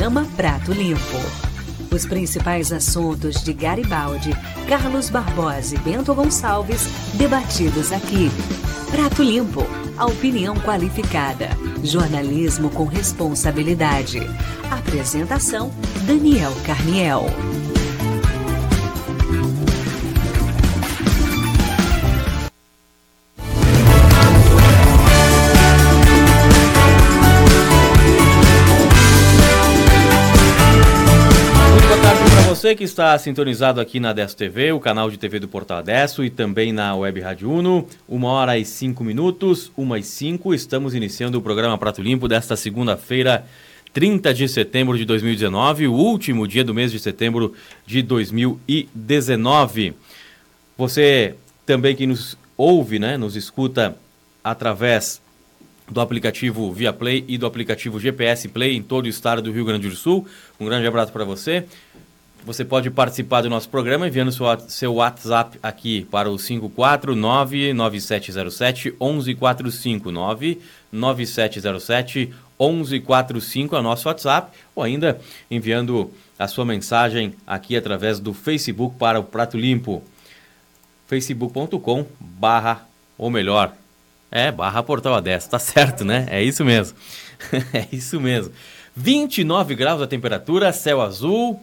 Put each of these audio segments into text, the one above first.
programa Prato Limpo. Os principais assuntos de Garibaldi, Carlos Barbosa e Bento Gonçalves, debatidos aqui. Prato Limpo, a opinião qualificada. Jornalismo com responsabilidade. Apresentação: Daniel Carniel. Você que está sintonizado aqui na Adesso TV, o canal de TV do Portal Adesso e também na Web Rádio Uno, uma hora e cinco minutos, uma e cinco, estamos iniciando o programa Prato Limpo desta segunda-feira, 30 de setembro de 2019, o último dia do mês de setembro de 2019. Você também que nos ouve, né, nos escuta através do aplicativo Via Play e do aplicativo GPS Play em todo o estado do Rio Grande do Sul. Um grande abraço para você. Você pode participar do nosso programa enviando seu, WhatsApp aqui para o 549-9707-1145. 99707-1145 é o nosso WhatsApp. Ou ainda enviando a sua mensagem aqui através do Facebook para o Prato Limpo. facebook.com barra, ou melhor, é, barra Portal A10, tá certo, né? É isso mesmo. é isso mesmo. 29 graus a temperatura, céu azul,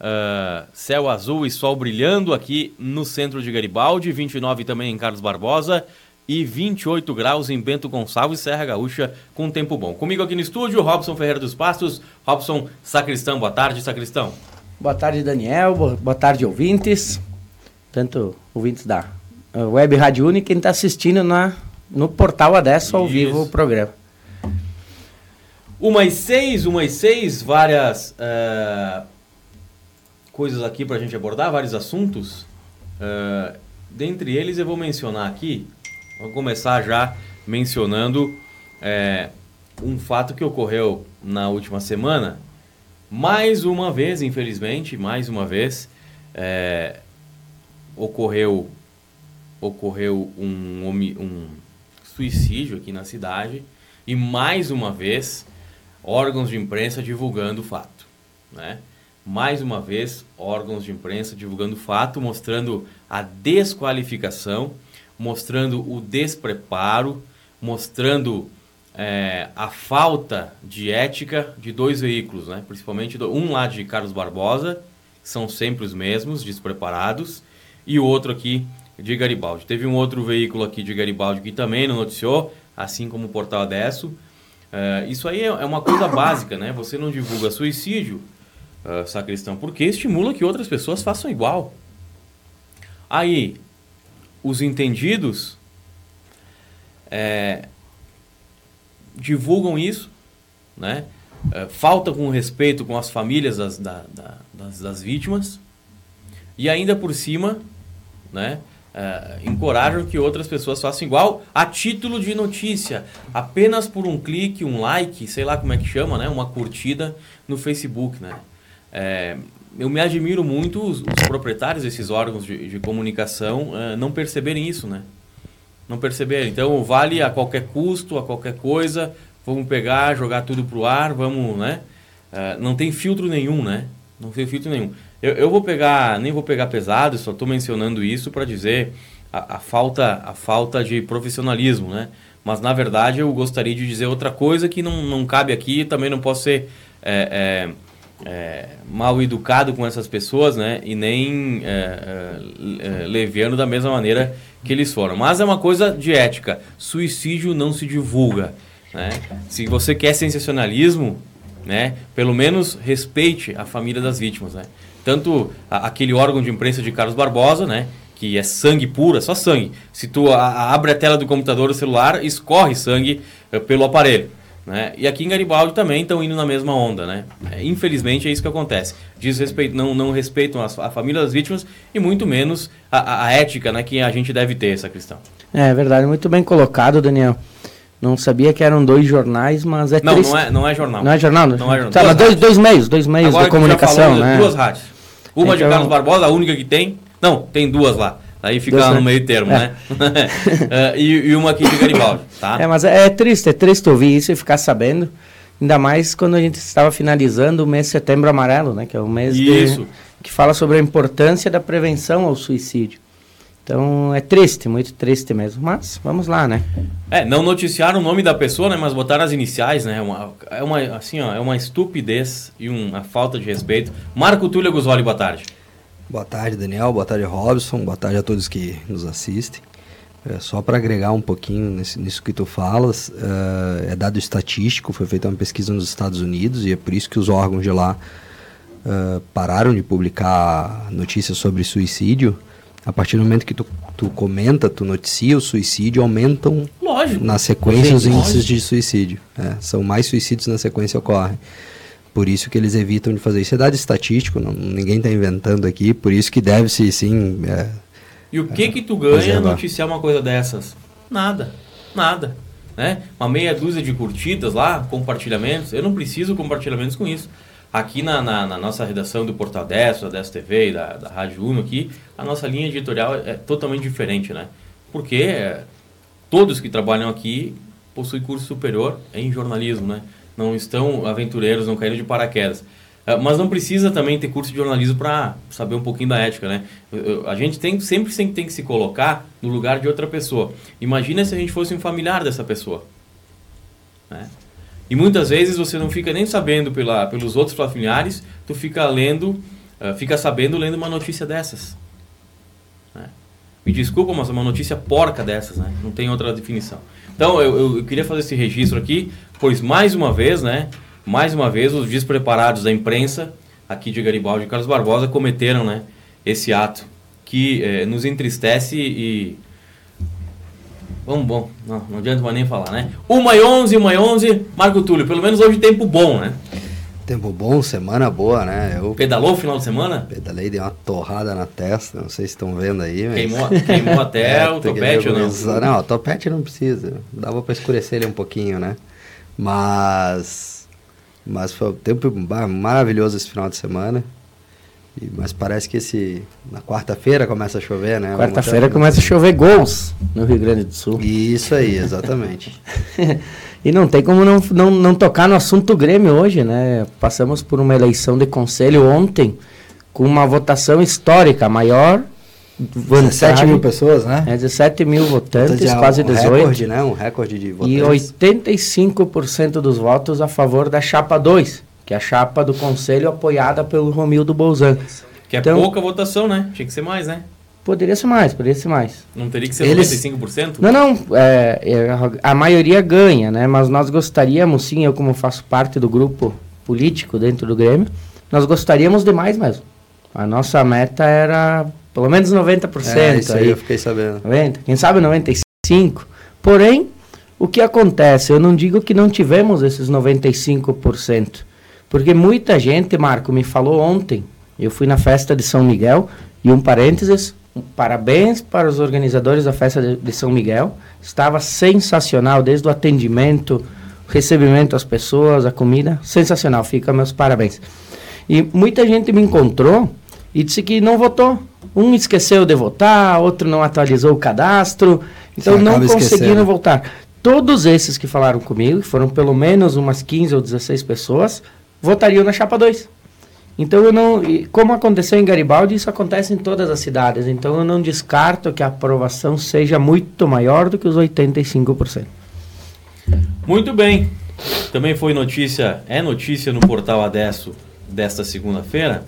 Uh, céu azul e sol brilhando aqui no centro de Garibaldi, 29 também em Carlos Barbosa e 28 graus em Bento Gonçalves, Serra Gaúcha, com tempo bom. Comigo aqui no estúdio, Robson Ferreira dos Pastos. Robson Sacristão, boa tarde, Sacristão. Boa tarde, Daniel. Boa tarde, ouvintes. Tanto ouvintes da Web Rádio Uni, quem está assistindo na, no portal Adesso ao vivo o programa. Umas seis, umas seis, várias. Uh coisas aqui para a gente abordar, vários assuntos. Uh, dentre eles eu vou mencionar aqui, vou começar já mencionando é, um fato que ocorreu na última semana. Mais uma vez, infelizmente, mais uma vez, é, ocorreu, ocorreu um, um suicídio aqui na cidade e mais uma vez órgãos de imprensa divulgando o fato, né? Mais uma vez, órgãos de imprensa divulgando fato, mostrando a desqualificação, mostrando o despreparo, mostrando é, a falta de ética de dois veículos, né? principalmente um lá de Carlos Barbosa, que são sempre os mesmos, despreparados, e o outro aqui de Garibaldi. Teve um outro veículo aqui de Garibaldi que também não noticiou, assim como o Portal Adesso. É, isso aí é, é uma coisa básica, né? Você não divulga suicídio, uh, sacristão, porque estimula que outras pessoas façam igual. Aí, os entendidos é, divulgam isso, né? É, falta com respeito com as famílias das, da, da, das, das, vítimas e ainda por cima, né? É, encorajam que outras pessoas façam igual a título de notícia, apenas por um clique, um like, sei lá como é que chama, né? Uma curtida no Facebook, né? É, eu me admiro muito os, os, proprietários desses órgãos de, de comunicação é, não perceberem isso, né? Não perceberem. Então, vale a qualquer custo, a qualquer coisa, vamos pegar, jogar tudo pro ar, vamos, né? É, não tem filtro nenhum, né? Não tem filtro nenhum. Eu, eu vou pegar, nem vou pegar pesado, só estou mencionando isso para dizer a, a, falta, a falta de profissionalismo, né? Mas, na verdade, eu gostaria de dizer outra coisa que não, não cabe aqui, também não posso ser... É, é, é, mal educado com essas pessoas, né? E nem é, é, é, leviano da mesma maneira que eles foram. Mas é uma coisa de ética. Suicídio não se divulga. Né? Se você quer sensacionalismo, né? Pelo menos respeite a família das vítimas, né? Tanto a, aquele órgão de imprensa de Carlos Barbosa, né? Que é sangue puro, é só sangue. Se tu a, a, abre a tela do computador ou celular, escorre sangue é, pelo aparelho. Né? E aqui em Garibaldi também estão indo na mesma onda, né? É, infelizmente é isso que acontece. Diz respeito, não, não respeitam a, a família das vítimas e muito menos a, a, ética né, que a gente deve ter, essa questão. É verdade, muito bem colocado, Daniel. Não sabia que eram dois jornais, mas é Não, triste. não é, não é jornal. Não é jornal? Não, não é jornal. Tá, dois, dois meios, dois meios Agora de comunicação, né? Duas rádios. Uma então... de Carlos Barbosa, a única que tem. Não, tem duas lá. Aí fica lá no meio termo, é. né? uh, e, e, uma aqui de Garibaldi, tá? É, mas é, é triste, é triste ouvir isso e ficar sabendo. Ainda mais quando a gente estava finalizando o mês de setembro amarelo, né? Que é o mês de, que fala sobre a importância da prevenção ao suicídio. Então é triste, muito triste mesmo. Mas vamos lá, né? É, não noticiaram o nome da pessoa, né? Mas botaram as iniciais, né? Uma, é uma, assim, ó, é uma estupidez e uma falta de respeito. Marco Túlio Gusoli, boa tarde. Boa tarde, Daniel. Boa tarde, Robson. Boa tarde a todos que nos assistem. É, só para agregar um pouquinho nesse, nisso que tu falas, uh, é dado estatístico, foi feita uma pesquisa nos Estados Unidos e é por isso que os órgãos de lá uh, pararam de publicar notícias sobre suicídio. A partir do momento que tu, tu comenta, tu noticia o suicídio, aumentam lógico. na sequência os índices lógico. de suicídio. É, são mais suicídios na sequência ocorrem. Por isso que eles evitam de fazer isso. É dado estatístico, não, ninguém está inventando aqui, por isso que deve-se, sim... É, e o que é, que tu ganha noticiar uma coisa dessas? Nada, nada. Né? Uma meia dúzia de curtidas lá, compartilhamentos. Eu não preciso compartilhamentos com isso. Aqui na, na, na nossa redação do Portal 10, da 10 TV e da, da Rádio Uno aqui, a nossa linha editorial é totalmente diferente, né? Porque é, todos que trabalham aqui possuem curso superior em jornalismo, né? Não estão aventureiros, não caíram de paraquedas. Ah, mas não precisa também ter curso de jornalismo para saber um pouquinho da ética, né? A gente tem, sempre tem que se colocar no lugar de outra pessoa. Imagina se a gente fosse um familiar dessa pessoa. Né? E muitas vezes você não fica nem sabendo pela, pelos outros familiares, tu fica lendo, uh, fica sabendo lendo uma notícia dessas. Né? Me desculpa, mas é uma notícia porca dessas, né? Não tem outra definição. Então, eu, eu, queria fazer esse registro aqui pois mais uma vez, né, mais uma vez os despreparados da imprensa aqui de Garibaldi e Carlos Barbosa cometeram, né, esse ato que eh, nos entristece e Vamos, bom, não, não adianta mais nem falar, né? Uma e onze, uma e onze, Marco Túlio, pelo menos hoje tempo bom, né? Tempo bom, semana boa, né? Eu Pedalou o final de semana? Pedalei, dei uma torrada na testa, não sei se estão vendo aí. Mas... Queimou, queimou até é, o topete ou não? Não, o topete não precisa, dava para escurecer ele um pouquinho, né? Mas, mas foi um tempo maravilhoso esse final de semana. E, mas parece que esse na quarta-feira começa a chover, né? Quarta-feira começa a chover gols no Rio Grande do Sul. Isso aí, exatamente. e não tem como não, não, não tocar no assunto Grêmio hoje, né? Passamos por uma eleição de conselho ontem com uma votação histórica, maior 17 mil pessoas, né? É, 17 mil votantes, é quase um 18. Recorde, né? Um recorde de votantes. E 85% dos votos a favor da chapa 2, que é a chapa do conselho apoiada pelo Romildo Bolzan. Que é então, pouca votação, né? Tinha que ser mais, né? Poderia ser mais, poderia ser mais. Não teria que ser Eles... 95%? Não, não. É, é, a maioria ganha, né? Mas nós gostaríamos, sim, eu como faço parte do grupo político dentro do Grêmio, nós gostaríamos de mais mesmo. A nossa meta era pelo menos 90%. É, isso aí, aí eu fiquei sabendo. 90, quem sabe 95%. Porém, o que acontece? Eu não digo que não tivemos esses 95%. Porque muita gente, Marco, me falou ontem. Eu fui na festa de São Miguel e um parênteses, parabéns para os organizadores da festa de, de São Miguel. Estava sensacional, desde o atendimento, o recebimento às pessoas, a comida, sensacional. Fica meus parabéns. E muita gente me encontrou e disse que não votou. Um esqueceu de votar, outro não atualizou o cadastro, então não conseguiram votar. Todos esses que falaram comigo, que foram pelo menos umas 15 ou 16 pessoas, votariam na chapa 2. Então eu não, como aconteceu em Garibaldi, isso acontece em todas as cidades. Então eu não descarto que a aprovação seja muito maior do que os 85%. Muito bem. Também foi notícia, é notícia no portal Adesso desta segunda-feira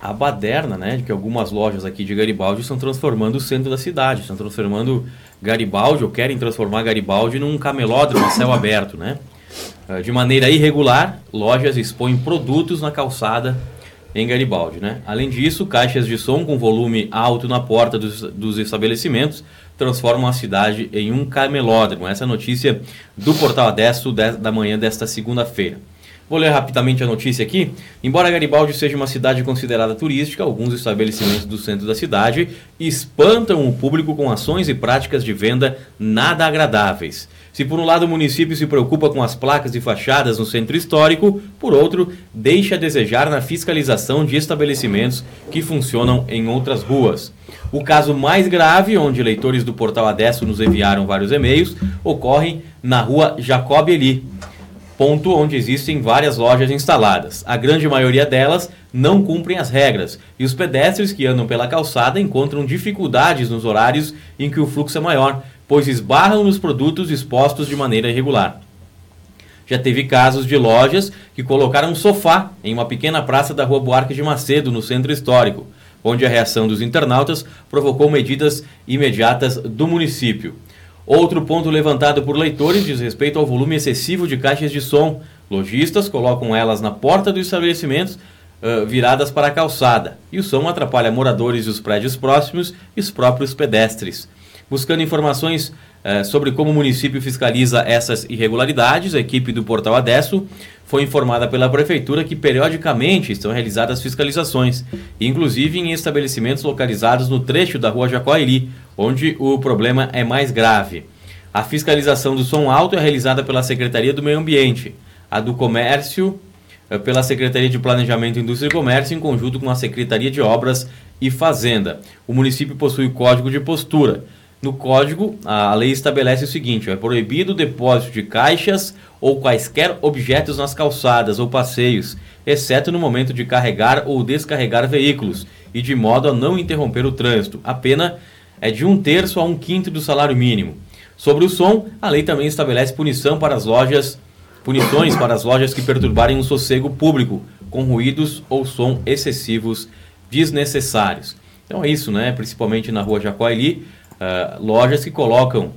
a baderna, né, de que algumas lojas aqui de Garibaldi estão transformando o centro da cidade, estão transformando Garibaldi, ou querem transformar Garibaldi num camelódromo a céu aberto, né? Ah, de maneira irregular, lojas expõem produtos na calçada em Garibaldi, né? Além disso, caixas de som com volume alto na porta dos, dos estabelecimentos transformam a cidade em um camelódromo. Essa é a notícia do Portal Adesso da manhã desta segunda-feira. Vou ler rapidamente a notícia aqui. Embora Garibaldi seja uma cidade considerada turística, alguns estabelecimentos do centro da cidade espantam o público com ações e práticas de venda nada agradáveis. Se por um lado o município se preocupa com as placas e fachadas no centro histórico, por outro, deixa a desejar na fiscalização de estabelecimentos que funcionam em outras ruas. O caso mais grave, onde leitores do portal Adesso nos enviaram vários e-mails, ocorre na rua Jacob Eli, ponto onde existem várias lojas instaladas. A grande maioria delas não cumprem as regras e os pedestres que andam pela calçada encontram dificuldades nos horários em que o fluxo é maior, pois esbarram nos produtos expostos de maneira irregular. Já teve casos de lojas que colocaram um sofá em uma pequena praça da Rua Buarque de Macedo, no centro histórico, onde a reação dos internautas provocou medidas imediatas do município. Outro ponto levantado por leitores diz respeito ao volume excessivo de caixas de som. Lojistas colocam elas na porta dos estabelecimentos uh, viradas para a calçada, e o som atrapalha moradores dos prédios próximos e os próprios pedestres. Buscando informações eh, sobre como o município fiscaliza essas irregularidades, a equipe do Portal Adesso foi informada pela Prefeitura que periodicamente estão realizadas fiscalizações, inclusive em estabelecimentos localizados no trecho da rua Jacoairi, onde o problema é mais grave. A fiscalização do som alto é realizada pela Secretaria do Meio Ambiente, a do Comércio eh, pela Secretaria de Planejamento, Indústria e Comércio, em conjunto com a Secretaria de Obras e Fazenda. O município possui o código de postura no código, a lei estabelece o seguinte: é proibido o depósito de caixas ou quaisquer objetos nas calçadas ou passeios, exceto no momento de carregar ou descarregar veículos, e de modo a não interromper o trânsito. A pena é de um terço a um quinto do salário mínimo. Sobre o som, a lei também estabelece punição para as lojas, punições para as lojas que perturbarem o sossego público com ruídos ou som excessivos desnecessários. Então é isso, né? Principalmente na rua Jacoaili uh, lojas que colocam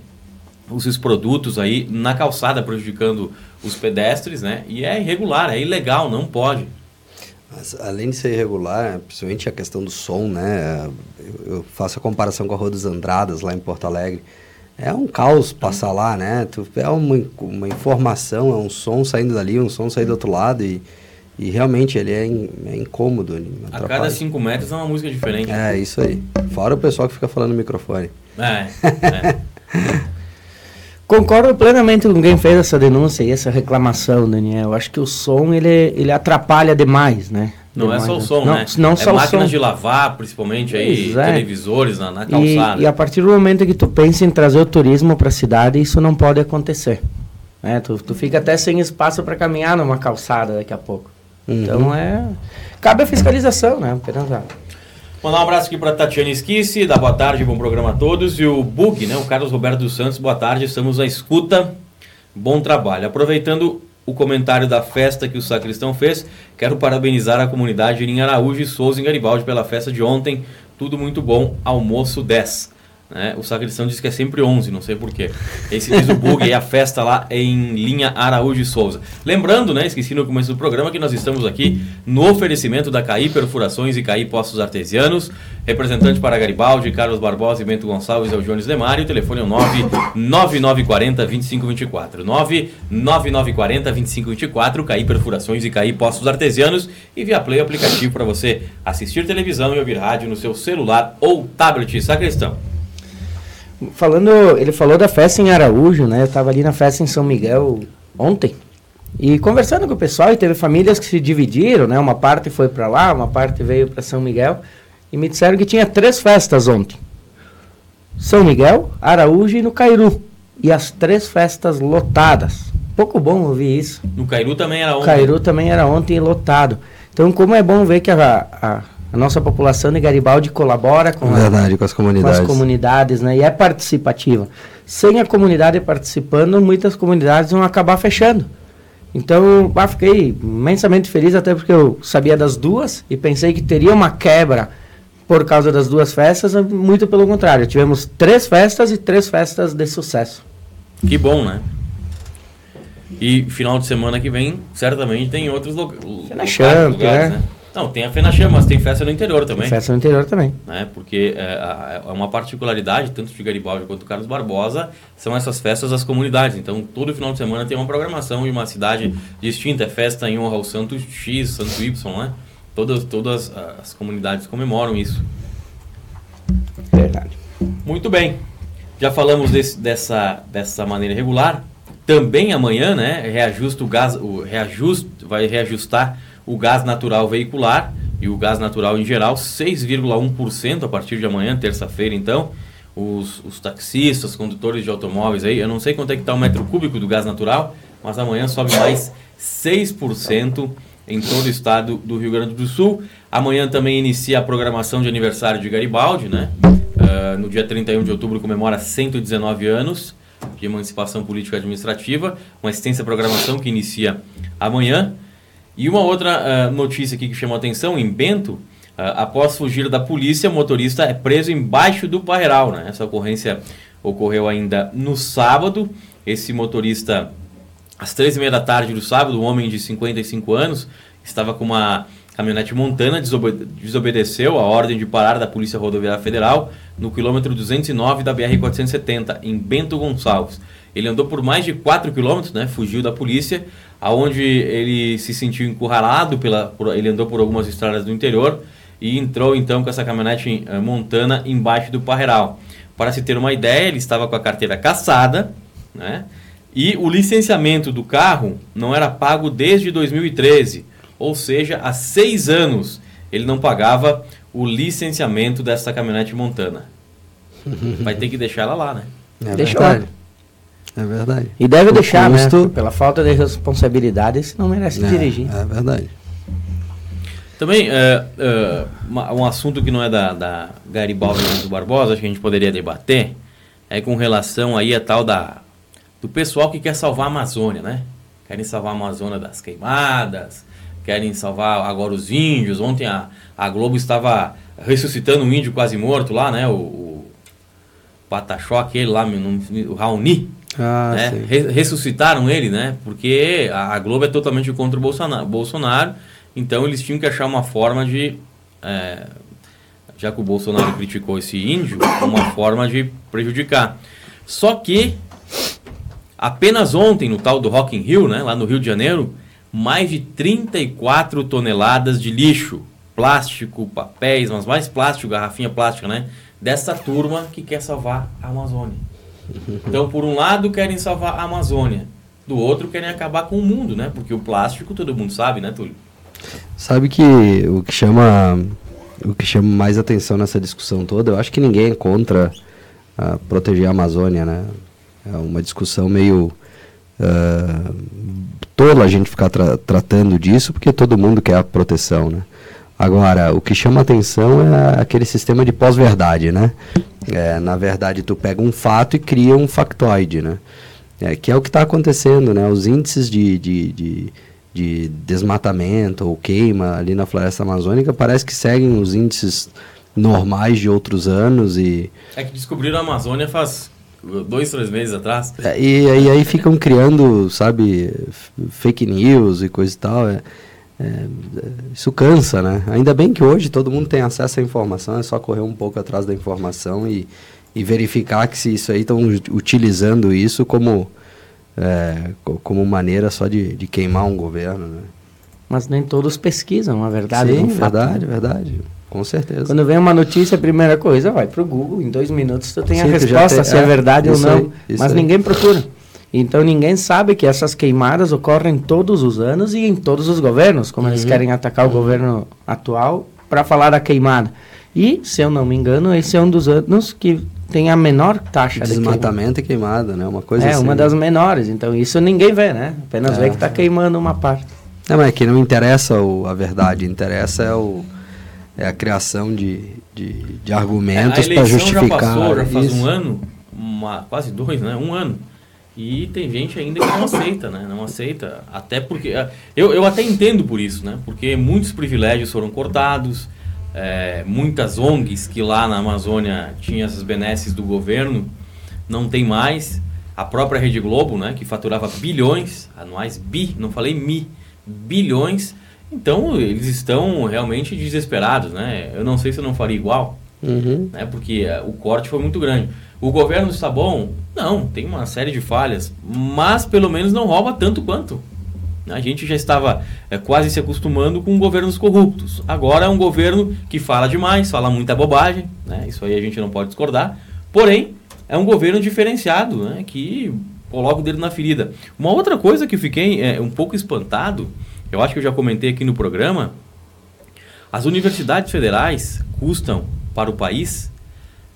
os seus produtos aí na calçada, prejudicando os pedestres, né? E é irregular, é ilegal, não pode. Mas, além de ser irregular, principalmente a questão do som, né? Eu, faço a comparação com a Rua dos Andradas, lá em Porto Alegre. É um caos passar lá, né? Tu, é uma, uma informação, é um som saindo dali, um som saindo do outro lado e, e realmente ele é, in, é incômodo. A cada cinco metros é uma música diferente. É, isso aí. Fora o pessoal que fica falando no microfone. É, é. Concordo plenamente com quem fez essa denúncia e essa reclamação, Daniel. Eu acho que o som ele, ele atrapalha demais, né? Não demais, é só o som, não, né? Não é só máquinas o som. de lavar, principalmente aí, é. televisores na, na calçada. E, e, a partir do momento que tu pensa em trazer o turismo para a cidade, isso não pode acontecer. Né? Tu, tu fica até sem espaço para caminhar numa calçada daqui a pouco. Uhum. Então é. Cabe a fiscalização, né? Apenas Mandar um abraço aqui para Tatiana Esquisse, da boa tarde, bom programa a todos. E o Bug, né, o Carlos Roberto dos Santos, boa tarde, estamos à escuta. Bom trabalho. Aproveitando o comentário da festa que o sacristão fez, quero parabenizar a comunidade em Araújo e Souza em Garibaldi pela festa de ontem. Tudo muito bom, almoço 10. Né? O sacristão diz que é sempre 11, não sei porquê. Esse diz o bug e a festa lá é em linha Araújo e Souza. Lembrando, né, esqueci no começo do programa, que nós estamos aqui no oferecimento da CAI Perfurações e CAI Postos Artesianos. Representante para Garibaldi, Carlos Barbosa e Bento Gonçalves é o Jones Demário. O telefone é o 99940 2524. 99940 2524. CAI Perfurações e CAI Postos Artesianos. E via Play aplicativo para você assistir televisão e ouvir rádio no seu celular ou tablet. Sacristão. Falando, ele falou da festa em Araújo, né? Eu estava ali na festa em São Miguel ontem. E conversando com o pessoal, e teve famílias que se dividiram, né? Uma parte foi para lá, uma parte veio para São Miguel. E me disseram que tinha três festas ontem. São Miguel, Araújo e no Cairu. E as três festas lotadas. Pouco bom ouvir isso. No Cairu também era ontem. Cairu também era ontem lotado. Então, como é bom ver que a, a a nossa população de Garibaldi colabora com, Verdade, a, com as comunidades. Com as comunidades, né? E é participativa. Sem a comunidade participando, muitas comunidades vão acabar fechando. Então, ah, fiquei imensamente feliz, até porque eu sabia das duas e pensei que teria uma quebra por causa das duas festas. Muito pelo contrário, tivemos três festas e três festas de sucesso. Que bom, né? E final de semana que vem, certamente tem outros lo Na Champ, né? né? Não, tem a FENACHAM, mas tem festa no interior também. Tem festa no interior também. Né? Porque é, é, uma particularidade, tanto de Garibaldi quanto do Carlos Barbosa, são essas festas das comunidades. Então, todo final de semana tem uma programação de uma cidade distinta. É festa em honra ao Santo X, Santo Y, né? Todas, todas as comunidades comemoram isso. Verdade. Muito bem. Já falamos desse, dessa, dessa maneira regular. Também amanhã, né, reajusta o gás, o reajuste, vai reajustar o gás natural veicular e o gás natural em geral, 6,1% a partir de amanhã, terça-feira, então. Os, os, taxistas, condutores de automóveis aí, eu não sei quanto é que está o metro cúbico do gás natural, mas amanhã sobe mais 6% em todo o estado do Rio Grande do Sul. Amanhã também inicia a programação de aniversário de Garibaldi, né? Uh, no dia 31 de outubro comemora 119 anos de emancipação política administrativa, uma extensa programação que inicia amanhã. E uma outra uh, notícia aqui que chamou a atenção, em Bento, uh, após fugir da polícia, motorista é preso embaixo do parreiral. Né? Essa ocorrência ocorreu ainda no sábado. Esse motorista, às três e meia da tarde do sábado, um homem de 55 anos, estava com uma caminhonete montana, desobede desobedeceu a ordem de parar da Polícia Rodoviária Federal no quilômetro 209 da BR-470, em Bento Gonçalves. Ele andou por mais de 4 quilômetros, né, fugiu da polícia, aonde ele se sentiu encurralado, pela, por, ele andou por algumas estradas do interior e entrou então com essa caminhonete uh, montana embaixo do parreiral. Para se ter uma ideia, ele estava com a carteira caçada, né, e o licenciamento do carro não era pago desde 2013, ou seja, há seis anos ele não pagava o licenciamento dessa caminhonete montana. Vai ter que deixar ela lá, né? É Deixa verdade. É verdade. E deve o deixar, né? custo... né? Pela falta de responsabilidade, se não merece é, dirigir. É verdade. Também, é, é, um assunto que não é da, da Garibaldi do Barbosa, acho que a gente poderia debater, é com relação aí a tal da, do pessoal que quer salvar a Amazônia, né? Querem salvar a Amazônia das queimadas, querem salvar agora os índios. Ontem a, a Globo estava ressuscitando um índio quase morto lá, né? O, o Pataxó, aquele lá, o Raoni, ah, né? ressuscitaram ele, né? Porque a, a, Globo é totalmente contra o Bolsonaro, Bolsonaro, então eles tinham que achar uma forma de. É, já que o Bolsonaro criticou esse índio, uma forma de prejudicar. Só que apenas ontem, no tal do Rock in Rio, né, lá no Rio de Janeiro, mais de 34 toneladas de lixo, plástico, papéis, mas mais plástico, garrafinha plástica, né? Dessa turma que quer salvar a Amazônia. Então, por um lado, querem salvar a Amazônia. Do outro, querem acabar com o mundo, né? Porque o plástico, todo mundo sabe, né, Túlio? Sabe que o que chama o que chama mais atenção nessa discussão toda, eu acho que ninguém é contra uh, proteger a Amazônia, né? É uma discussão meio uh, tola a gente ficar tra tratando disso, porque todo mundo quer a proteção, né? Agora, o que chama atenção é aquele sistema de pós-verdade, né? É, na verdade, tu pega um fato e cria um factoide, né? É, que é o que está acontecendo, né? Os índices de, de, de, de, desmatamento ou queima ali na floresta amazônica parece que seguem os índices normais de outros anos e... É que descobriram a Amazônia faz dois, três meses atrás. É, e, e, aí ficam criando, sabe, fake news e coisa e tal. É, é, isso cansa, né? Ainda bem que hoje todo mundo tem acesso à informação, é só correr um pouco atrás da informação e, e verificar que se isso aí estão utilizando isso como, é, como maneira só de, de queimar um governo, né? Mas nem todos pesquisam, a verdade. Sim, verdade, né? verdade. Com certeza. Quando vem uma notícia, a primeira coisa, vai para o Google, em dois minutos tu tem Sim, a resposta tem, se é, é verdade ou não. Aí, mas aí. ninguém procura. Então ninguém sabe que essas queimadas ocorrem todos os anos e em todos os governos, como uhum. eles querem atacar uhum. o governo atual para falar da queimada. E, se eu não me engano, esse é um dos anos que tem a menor taxa Desmatamento de queimada. e queimada, né? Uma coisa é, assim. uma das menores. Então isso ninguém vê, né? Apenas é. vê que está queimando uma parte. Não, mas é que não interessa o, a verdade, interessa é, o, é a criação de, de, de argumentos para justificar. Já passou, já faz isso. um ano, uma, quase dois, né? Um ano e tem gente ainda que não aceita, né? Não aceita. Até porque. É, eu, eu até entendo por isso, né? Porque muitos privilégios foram cortados, é, muitas ONGs que lá na Amazônia tinham essas benesses do governo, não tem mais. A própria Rede Globo, né? Que faturava bilhões anuais, bi, não falei mi, bilhões. Então, eles estão realmente desesperados, né? Eu não sei se eu não faria igual, Uhum. né? Porque uh, o corte foi muito grande. O governo está bom? Não, tem uma série de falhas, mas pelo menos não rouba tanto quanto. A gente já estava é, quase se acostumando com governos corruptos. Agora é um governo que fala demais, fala muita bobagem, né? isso aí a gente não pode discordar. Porém, é um governo diferenciado, né? que coloca o dedo na ferida. Uma outra coisa que fiquei é, um pouco espantado, eu acho que eu já comentei aqui no programa, as universidades federais custam para o país,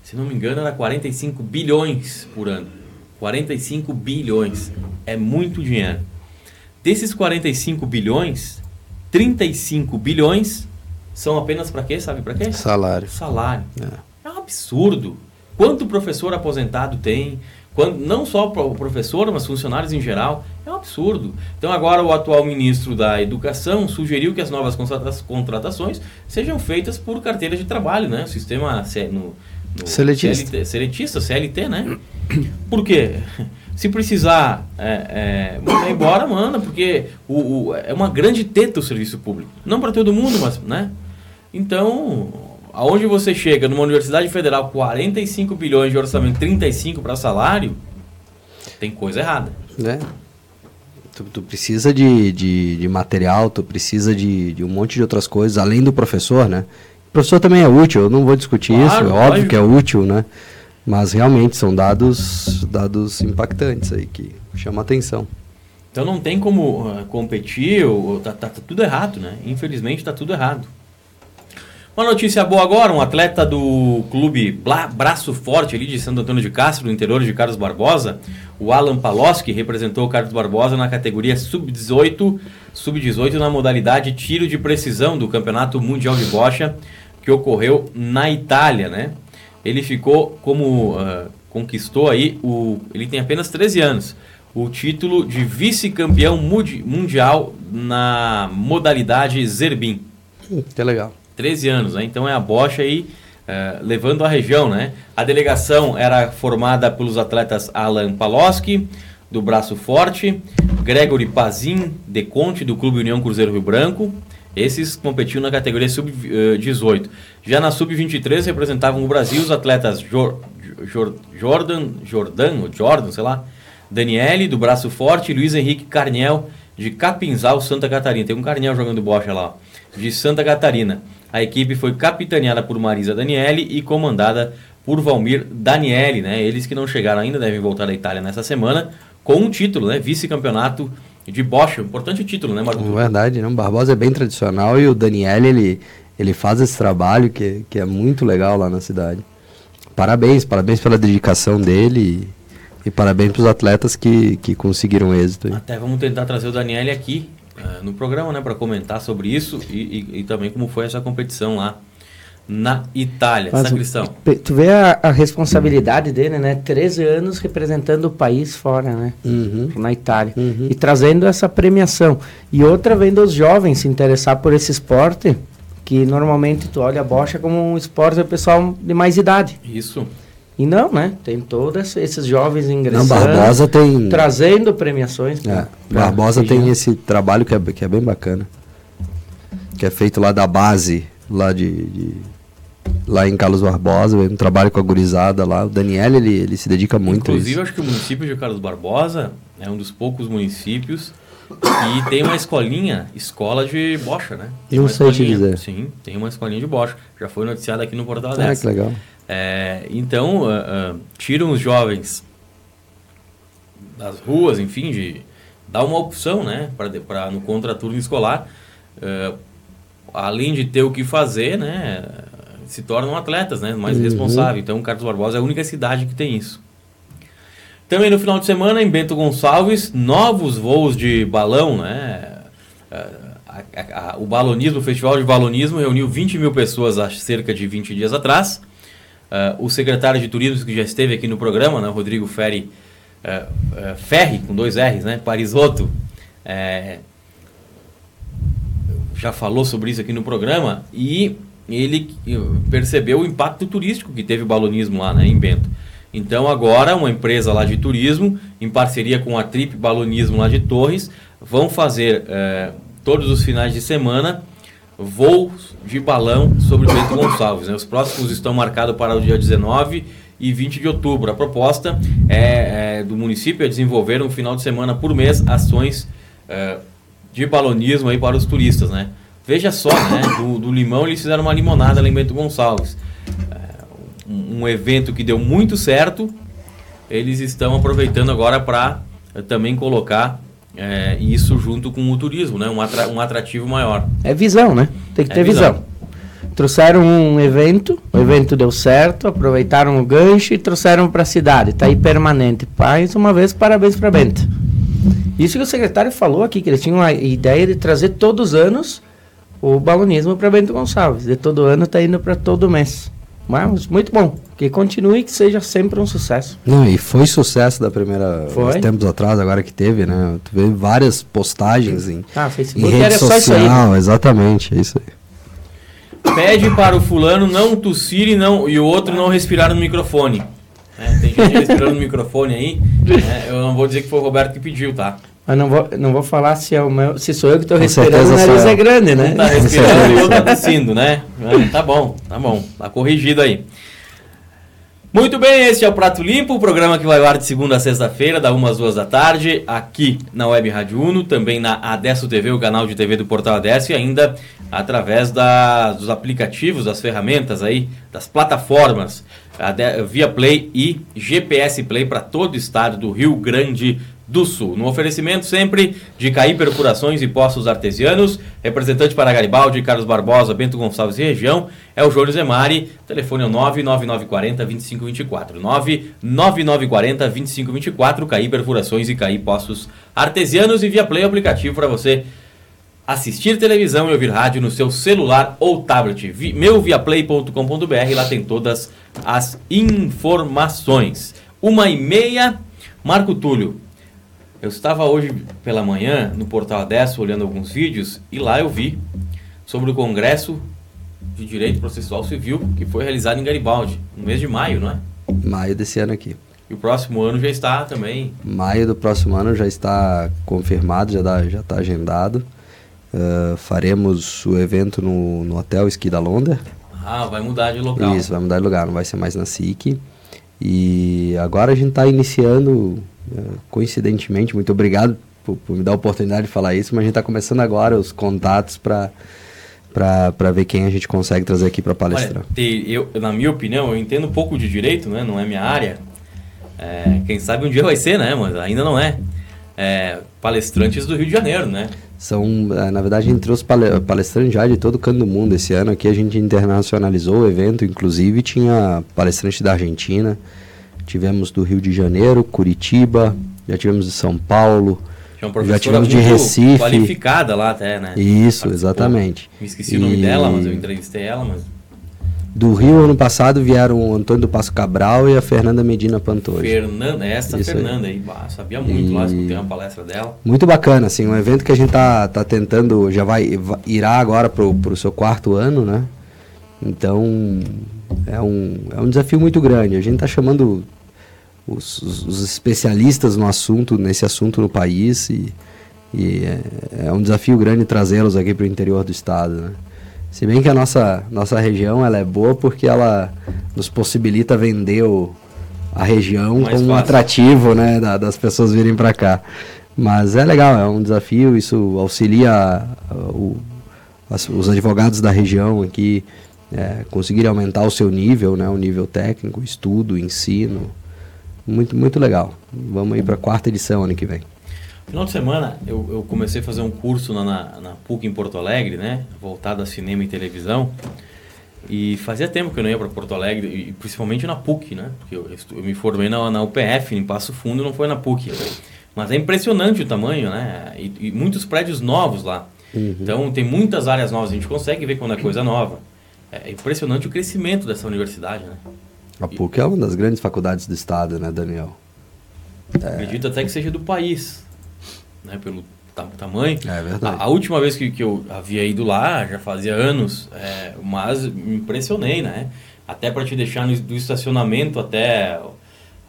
se não me engano, era 45 bilhões por ano. 45 bilhões. É muito dinheiro. Desses 45 bilhões, 35 bilhões são apenas para quê? Sabe para quê? Salário. Salário. É. é um absurdo. Quanto professor aposentado tem? Quando, não só o professor, mas funcionários em geral. É um absurdo. Então, agora o atual ministro da Educação sugeriu que as novas contratações sejam feitas por carteira de trabalho, né? O sistema no, no seletista. CLT, seletista, CLT, né? Por quê? Se precisar é, é, mandar embora, manda, porque o, o, é uma grande teta o serviço público. Não para todo mundo, mas, né? Então, aonde você chega numa universidade federal, 45 bilhões de orçamento, 35 para salário, tem coisa errada. É. Tu, tu precisa de, de, de, material, tu precisa de, de um monte de outras coisas, além do professor, né? O professor também é útil, eu não vou discutir claro, isso, é óbvio lógico. que é útil, né? Mas realmente são dados, dados impactantes aí que chamam atenção. Então não tem como uh, competir, ou, tá, tá, tá, tudo errado, né? Infelizmente tá tudo errado. Uma notícia boa agora, um atleta do clube Bla, Braço Forte ali de Santo Antônio de Castro, no interior de Carlos Barbosa, o Alan Paloski representou o Carlos Barbosa na categoria sub-18, sub-18 na modalidade tiro de precisão do Campeonato Mundial de Bocha, que ocorreu na Itália, né? ele ficou como uh, conquistou aí o ele tem apenas 13 anos o título de vice-campeão mundial na modalidade Zerbin. Que legal. 13 anos, né? Então é a Bosch aí uh, levando a região, né? A delegação era formada pelos atletas Alan Paloski, do Braço Forte, Gregory Pazin, de Conte, do Clube União Cruzeiro Rio Branco, esses competiam na categoria sub-18. Já na sub-23 representavam o Brasil os atletas Jor, Jor, Jordan, Jordan, ou Jordan, sei lá, Daniele, do Braço Forte, Luiz Henrique Carniel, de Capinzal, Santa Catarina. Tem um Carniel jogando bocha lá, de Santa Catarina. A equipe foi capitaneada por Marisa Daniele e comandada por Valmir Daniele, né? Eles que não chegaram ainda devem voltar da Itália nessa semana com um título, né? Vice-campeonato de Bosch, importante título, né, Marco? Verdade, não. Barbosa é bem tradicional e o Daniel, ele, ele faz esse trabalho que, que é muito legal lá na cidade. Parabéns, parabéns pela dedicação dele e, e parabéns para os atletas que, que conseguiram êxito. Até vamos tentar trazer o Daniel aqui uh, no programa, né, para comentar sobre isso e, e, e também como foi essa competição lá na Itália, Mas Sacristão. Tu vê a, a, responsabilidade dele, né? 13 anos representando o país fora, né? Uhum. Na Itália. Uhum. E trazendo essa premiação. E outra vendo os jovens se interessar por esse esporte, que normalmente tu olha a bocha como um esporte do pessoal de mais idade. Isso. E não, né? Tem todos esses jovens ingressando. Não, Barbosa tem... Trazendo premiações. É, Barbosa tem esse trabalho que é, que é bem bacana. Que é feito lá da base, lá de, de lá em Carlos Barbosa, um trabalho com a gurizada lá. O Daniel, ele, ele se dedica muito Inclusive, acho que o município de Carlos Barbosa é um dos poucos municípios que tem uma escolinha, escola de bocha, né? Tem Eu sei te dizer. Sim, tem uma escolinha de bocha. Já foi noticiado aqui no Portal ah, 10. que legal. É, então, uh, uh, tiram os jovens das ruas, enfim, de dar uma opção, né? Para no contraturno escolar, uh, além de ter o que fazer, né? se tornam atletas, né? Mais uhum. responsáveis. Então, Carlos Barbosa é a única cidade que tem isso. Também no final de semana, em Bento Gonçalves, novos voos de balão, né? A, a, a, o balonismo, o Festival de Balonismo reuniu 20 mil pessoas há cerca de 20 dias atrás. Uh, o secretário de Turismo que já esteve aqui no programa, né, Rodrigo Ferri, uh, uh, Ferri, com dois R's, né, Parisotto, já falou sobre isso aqui no programa e ele percebeu o impacto turístico que teve o balonismo lá né, em Bento. Então agora uma empresa lá de turismo, em parceria com a Trip Balonismo lá de Torres, vão fazer é, todos os finais de semana, voos de balão sobre Bento Gonçalves. Né? Os próximos estão marcados para o dia 19 e 20 de outubro. A proposta é, é do município é desenvolver um final de semana por mês ações é, de balonismo aí para os turistas, né? Veja só, né? Do, do, limão eles fizeram uma limonada lá em Bento Gonçalves. É, um, um, evento que deu muito certo. Eles estão aproveitando agora para é, também colocar é, isso junto com o turismo, né? Um, atra um atrativo maior. É visão, né? Tem que é ter visão. visão. Trouxeram um evento, o evento deu certo, aproveitaram o gancho e trouxeram para a cidade. Está aí permanente. Mais uma vez, parabéns para Bento. Isso que o secretário falou aqui, que eles tinham a ideia de trazer todos os anos o balonismo para Bento Gonçalves. De todo ano está indo para todo mês. Mas muito bom. Que continue e que seja sempre um sucesso. Não, e foi sucesso da primeira foi? tempos atrás, agora que teve, né? Tu vê várias postagens em, ah, Facebook em rede social, exatamente, é isso aí. Pede para o fulano não tossir e, não, e o outro não respirar no microfone. É, tem gente respirando no microfone aí. É, eu não vou dizer que foi o Roberto que pediu, tá? Mas não vou, não vou falar se, é o meu, se sou eu que estou respirando, o nariz é grande, né? Um tá respirando e o outro tá tossindo, né? Tá bom, tá bom. Tá corrigido aí. Muito bem, este é o Prato Limpo, o programa que vai ao ar de segunda a sexta-feira, da 1 às 2 da tarde, aqui na Web Rádio Uno, também na Adesso TV, o canal de TV do Portal Adesso, e ainda através da, dos aplicativos, das ferramentas aí, das plataformas Via Play e GPS Play para todo o estado do Rio Grande do Sul. No oferecimento sempre de Caí Perfurações e Poços Artesianos, representante para Garibaldi, Carlos Barbosa, Bento Gonçalves e região, é o Júlio Zemari, telefone é 99940 2524. 99940 2524, Caí Perfurações e Caí Poços Artesianos e Via Play aplicativo para você assistir televisão e ouvir rádio no seu celular ou tablet. Meuviaplay.com.br, lá tem todas as informações. Uma e meia, Marco Túlio. Eu estava hoje pela manhã no Portal Adesso olhando alguns vídeos e lá eu vi sobre o Congresso de Direito Processual Civil que foi realizado em Garibaldi, no mês de maio, não é? Maio desse ano aqui. E o próximo ano já está também? Maio do próximo ano já está confirmado, já já está agendado. Uh, faremos o evento no, no Hotel Ski da Londa. Ah, vai mudar de local. Isso, vai mudar de lugar, não vai ser mais na SIC. E agora a gente está iniciando, coincidentemente, muito obrigado por, por, me dar a oportunidade de falar isso, mas a gente está começando agora os contatos para para ver quem a gente consegue trazer aqui para palestrar. Olha, eu, na minha opinião, eu entendo um pouco de direito, né? não é minha área. É, quem sabe um dia vai ser, né? Mas ainda não é. é palestrantes do Rio de Janeiro, né? São, eh, na verdade, a gente trouxe palestrantes já de todo o canto do mundo. Esse ano aqui a gente internacionalizou o evento, inclusive tinha palestrante da Argentina, tivemos do Rio de Janeiro, Curitiba, já tivemos de São Paulo, já tivemos de Recife. qualificada lá até, né? Isso, exatamente. Me esqueci e... o nome dela, mas eu entrevistei ela, mas do Rio, ano passado, vieram o Antônio do Passo Cabral e a Fernanda Medina Pantoja. Fernanda, essa Isso Fernanda aí, aí bah, sabia muito e... lá, escutei uma palestra dela. Muito bacana, assim, um evento que a gente tá, tá tentando, já vai, irá agora pro, pro seu quarto ano, né? Então, é um, é um desafio muito grande. A gente tá chamando os, os, especialistas no assunto, nesse assunto no país e, e é, é um desafio grande trazê-los aqui para o interior do estado, né? Se bem que a nossa, nossa região ela é boa porque ela nos possibilita vender o, a região Mais como um atrativo né, da, das pessoas virem para cá. Mas é legal, é um desafio, isso auxilia o, as, os advogados da região aqui é, conseguirem aumentar o seu nível, né, o nível técnico, estudo, ensino. Muito, muito legal. Vamos aí para a quarta edição ano que vem. Final de semana eu, eu comecei a fazer um curso na, na, na, PUC em Porto Alegre, né? Voltado a cinema e televisão. E fazia tempo que eu não ia para Porto Alegre, e principalmente na PUC, né? Porque eu, eu me formei na, na UPF, em Passo Fundo, não foi na PUC. Mas é impressionante o tamanho, né? E, e muitos prédios novos lá. Uhum. Então tem muitas áreas novas, a gente consegue ver quando é coisa nova. É impressionante o crescimento dessa universidade, né? A PUC e, é uma das grandes faculdades do estado, né, Daniel? É... Acredito até que seja do país né, pelo tamanho. É verdade. A, a, última vez que, que eu havia ido lá, já fazia anos, é, mas me impressionei, né? Até para te deixar no, do estacionamento até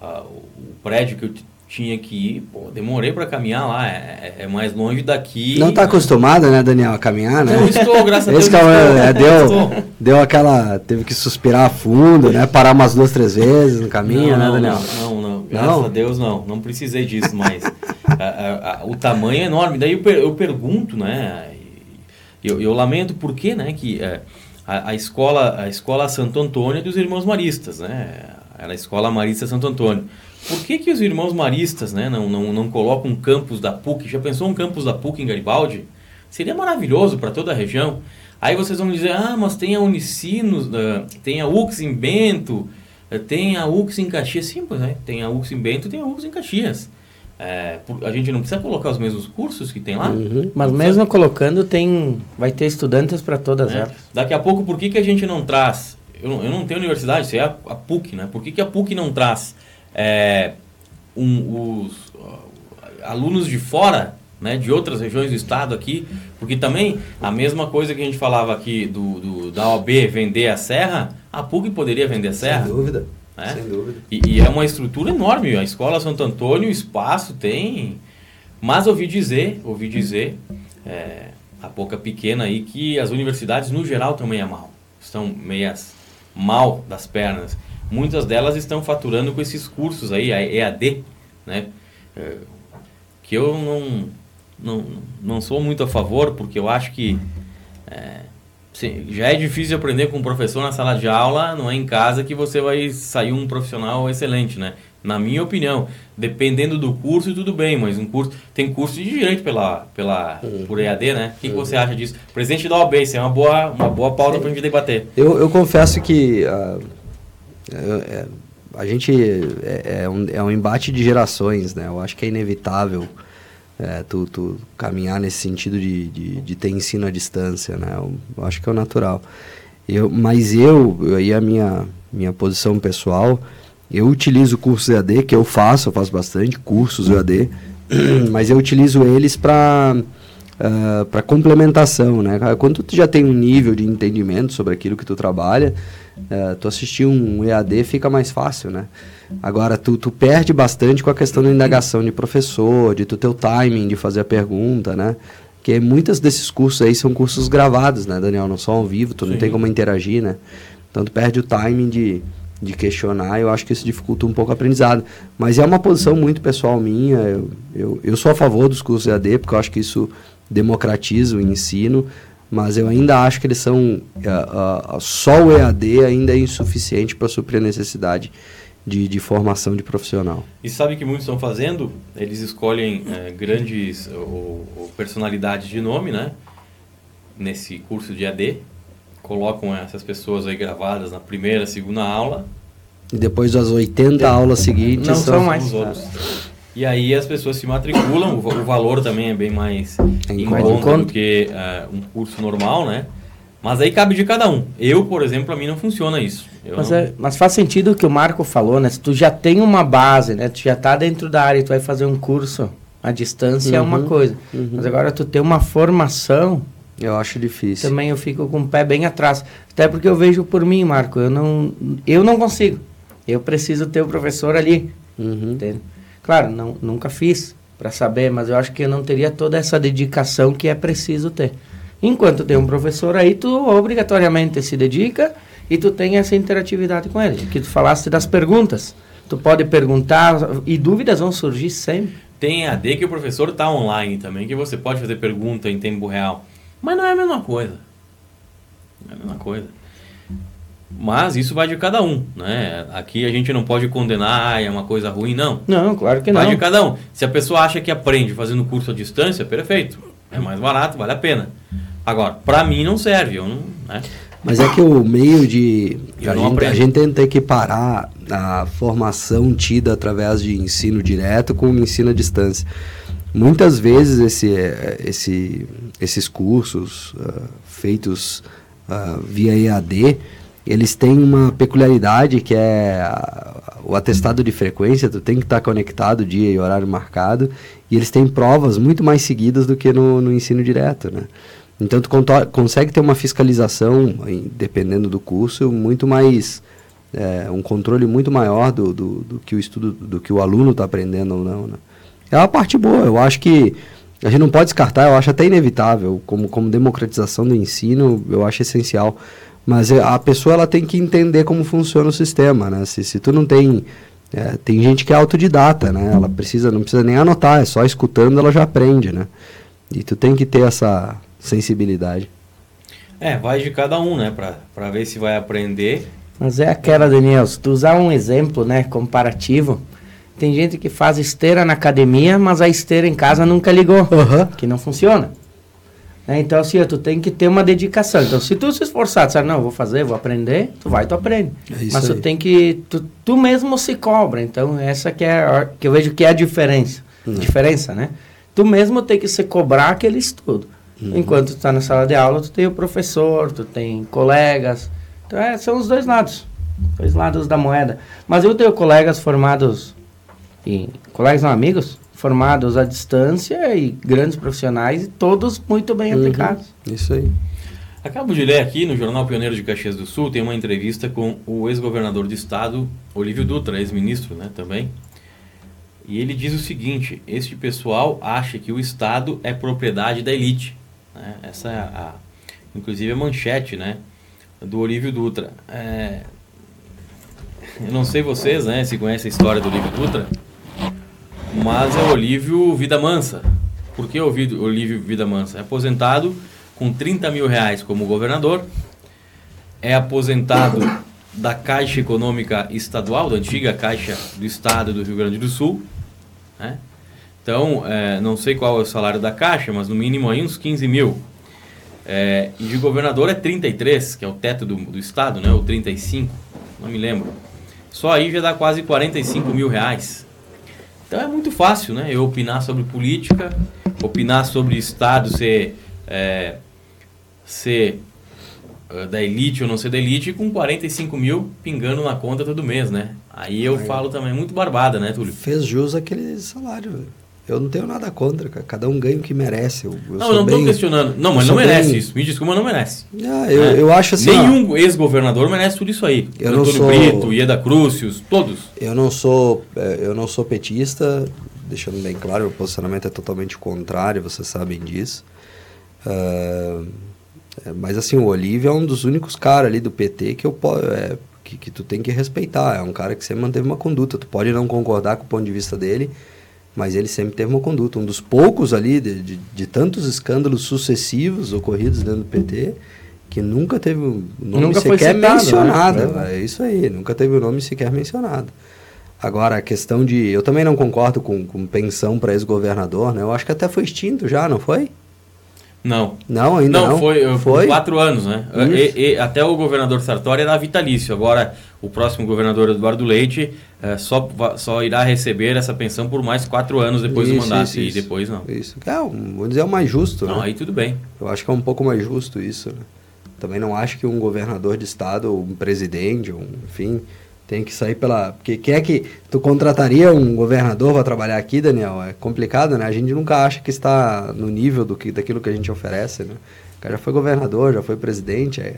a, o prédio que eu tinha que ir, pô, demorei para caminhar lá, é, é, mais longe daqui. Não está né? acostumado, né, Daniel, a caminhar, né? Não estou, graças a Deus. Esse é, deu, deu aquela, teve que suspirar fundo, né, parar umas duas, três vezes no caminho, não, né, Daniel? Não, não, não, graças não? a Deus não, não precisei disso, mas a, a, a, o tamanho é enorme. Daí eu, per, eu pergunto, né, eu, eu, lamento por que, né, que é, a, escola, a escola Santo Antônio é dos Irmãos Maristas, né, era a escola Marista Santo Antônio. Por que, que os irmãos maristas né, não, não, não colocam um campus da PUC? Já pensou um campus da PUC em Garibaldi? Seria maravilhoso para toda a região. Aí vocês vão dizer, ah, mas tem a Unicinos, uh, tem a UX em Bento, uh, tem a UX em Caxias. Sim, pois é, tem a UX em Bento tem a UX em Caxias. É, a gente não precisa colocar os mesmos cursos que tem lá. Uhum. Mas mesmo colocando, tem, vai ter estudantes para todas é. elas. Daqui a pouco, por que, que a gente não traz? Eu, eu não tenho universidade, isso é a, a PUC, né? Por que, que a PUC não traz é, um, os alunos de fora, né, de outras regiões do estado aqui, porque também a mesma coisa que a gente falava aqui do, do da OB vender a serra, a PUC poderia vender a serra. Sem dúvida. Né? Sem dúvida. E, e, é uma estrutura enorme. A escola Santo Antônio, o espaço tem. Mas ouvi dizer, ouvi dizer, é, a boca pequena aí, que as universidades no geral também é mal. Estão meias mal das pernas muitas delas estão faturando com esses cursos aí, a EAD, né? É, que eu não, não, não sou muito a favor, porque eu acho que é, sim, já é difícil aprender com um professor na sala de aula, não é em casa que você vai sair um profissional excelente, né? Na minha opinião, dependendo do curso, tudo bem, mas um curso tem curso de direito pela, pela uhum. por EAD, né? O que, que, você acha disso? Presidente da OAB, isso é uma boa, uma boa pauta para a gente debater. Eu, eu confesso que uh, é, é, a gente é, é, um, é um embate de gerações, né? Eu acho que é inevitável é, tu, tu caminhar nesse sentido de, de, de, ter ensino à distância, né? Eu, eu acho que é o natural. Eu, mas eu, aí a minha, minha posição pessoal, eu utilizo cursos EAD, que eu faço, eu faço bastante cursos EAD, mas eu utilizo eles para uh, para complementação, né? Quando tu já tem um nível de entendimento sobre aquilo que tu trabalha, uh, tu assistir um EAD fica mais fácil, né? Agora, tu, tu perde bastante com a questão da indagação de professor, de tu ter o timing de fazer a pergunta, né? Porque muitos desses cursos aí são cursos gravados, né, Daniel? Não são ao vivo, tu Sim. não tem como interagir, né? Então, tu perde o timing de, de questionar, eu acho que isso dificulta um pouco o aprendizado. Mas é uma posição muito pessoal minha, eu, eu, eu sou a favor dos cursos EAD, porque eu acho que isso democratiza o ensino, mas eu ainda acho que eles são uh, uh, só o EAD ainda é insuficiente para suprir a necessidade de, de, formação de profissional. E sabe o que muitos estão fazendo? Eles escolhem é, grandes ou, ou, personalidades de nome, né? Nesse curso de EAD, colocam essas pessoas aí gravadas na primeira, segunda aula. E depois das 80 aulas seguintes não são, são mais. E aí as pessoas se matriculam, o, o valor também é bem mais em, conta do que uh, um curso normal, né? Mas aí cabe de cada um. Eu, por exemplo, para mim não funciona isso. Mas, não... é, mas, faz sentido o que o Marco falou, né? Se tu já tem uma base, né? Tu já está dentro da área e tu vai fazer um curso à distância uhum, é uma uhum. coisa. Uhum. Mas agora tu tem uma formação... Eu acho difícil. Também eu fico com o pé bem atrás. Até porque eu vejo por mim, Marco. Eu não, eu não consigo. Eu preciso ter o professor ali. Uhum. Entende? Claro, não, nunca fiz para saber, mas eu acho que eu não teria toda essa dedicação que é preciso ter. Enquanto tem um professor aí, tu obrigatoriamente se dedica e tu tem essa interatividade com ele. Que tu falaste das perguntas. Tu pode perguntar e dúvidas vão surgir sempre. Tem AD que o professor está online também, que você pode fazer pergunta em tempo real. Mas não é a mesma coisa. Não é a mesma coisa. Mas isso vai de cada um, né? Aqui a gente não pode condenar, ah, é uma coisa ruim, não. Não, claro que não. Vai de cada um. Se a pessoa acha que aprende fazendo curso à distância, perfeito. É mais barato, vale a pena. Agora, para mim não serve, eu não, né? Mas é que o meio de. A gente, a gente tenta equiparar a formação tida através de ensino direto com o ensino à distância. Muitas vezes esse, esse, esses cursos uh, feitos uh, via EAD eles têm uma peculiaridade que é o atestado de frequência, tu tem que estar conectado dia e horário marcado, e eles têm provas muito mais seguidas do que no, no ensino direto, né? Então tu consegue ter uma fiscalização, dependendo do curso, muito mais é, um controle muito maior do, do, do, que o estudo, do que o aluno está aprendendo ou não. Né? É uma parte boa. Eu acho que a gente não pode descartar. Eu acho até inevitável, como, como democratização do ensino, eu acho essencial. Mas a pessoa ela tem que entender como funciona o sistema, né? Se, se tu não tem é, tem gente que é autodidata, né? Ela precisa não precisa nem anotar, é só escutando ela já aprende, né? E tu tem que ter essa sensibilidade. É, vai de cada um, né? Para ver se vai aprender mas é aquela, Daniel, se tu usar um exemplo, né, comparativo, tem gente que faz esteira na academia, mas a esteira em casa nunca ligou, uhum. que não funciona. Né? Então, assim, tu tem que ter uma dedicação. Então, se tu se esforçar, tu não, vou fazer, vou aprender, tu vai, tu aprende. É mas tu aí. tem que, tu, tu mesmo se cobra. Então, essa que é, que eu vejo que é a diferença. Uhum. Diferença, né? Tu mesmo tem que se cobrar aquele estudo. Uhum. Enquanto tu está na sala de aula, tu tem o professor, tu tem colegas, então, é, são os dois lados. Dois lados da moeda. Mas eu tenho colegas formados, e colegas não amigos, formados à distância e grandes profissionais e todos muito bem uhum. aplicados. Isso aí. Acabo de ler aqui no Jornal Pioneiro de Caxias do Sul, tem uma entrevista com o ex-governador de estado, Olívio Dutra, ex-ministro né, também. E ele diz o seguinte: este pessoal acha que o Estado é propriedade da elite. Né? Essa é a, inclusive a manchete, né? do Olívio Dutra. É, eu não sei vocês, né, se conhecem a história do Olívio Dutra, mas é o Olívio Vida Mansa. Por que o Olívio Vida Mansa? É aposentado com 30 mil reais como governador, é aposentado da Caixa Econômica Estadual, da antiga Caixa do Estado do Rio Grande do Sul. Né? Então, é, não sei qual é o salário da Caixa, mas no mínimo aí uns 15 mil. É, e de governador é 33, que é o teto do, do estado, né? Ou 35, não me lembro. Só aí já dá quase 45 mil reais. Então é muito fácil, né? Eu opinar sobre política, opinar sobre estado ser, é, ser uh, da elite ou não ser da elite, com 45 mil pingando na conta todo mês, né? Aí eu Aí, falo também, muito barbada, né, Túlio? Fez jus aquele salário, velho. Eu não tenho nada contra, cara. Cada um ganha o que merece. Eu, eu não, eu não estou questionando. Não, mas não merece bem... isso. Me desculpa, não merece. Ah, eu, é. eu acho assim. Nenhum ex-governador merece tudo isso aí. Eu Antônio não sou... Brito, Ieda Crucius, todos. Eu não sou, é, eu não sou petista, deixando bem claro, o posicionamento é totalmente contrário, vocês sabem disso. Uh, mas assim, o Olívio é um dos únicos caras ali do PT que eu é, que, que tu tem que respeitar. É um cara que sempre manteve uma conduta. Tu pode não concordar com o ponto de vista dele mas ele sempre teve uma conduta. Um dos poucos ali, de, de, de tantos escândalos sucessivos ocorridos dentro do PT, que nunca teve o nome nunca sequer citado, né? mencionado. Né? É isso aí, nunca teve o nome sequer mencionado. Agora, a questão de. Eu também não concordo com, com pensão para ex-governador, né? Eu acho que até foi extinto já, não foi? Não. Não, ainda não. Não, foi, foi quatro anos, né? E, e, até o governador Sartori era vitalício. Agora, o próximo governador Eduardo Leite é, só, só irá receber essa pensão por mais quatro anos depois isso, do mandato. Isso, e isso. depois não. Isso. É, vou dizer, é o mais justo. Não, né? aí tudo bem. Eu acho que é um pouco mais justo isso. Né? Também não acho que um governador de estado, um presidente, um, enfim, tem que sair pela. Porque quem é que. Tu contrataria um governador para trabalhar aqui, Daniel? É complicado, né? A gente nunca acha que está no nível do que, daquilo que a gente oferece, né? O cara já foi governador, já foi presidente, é,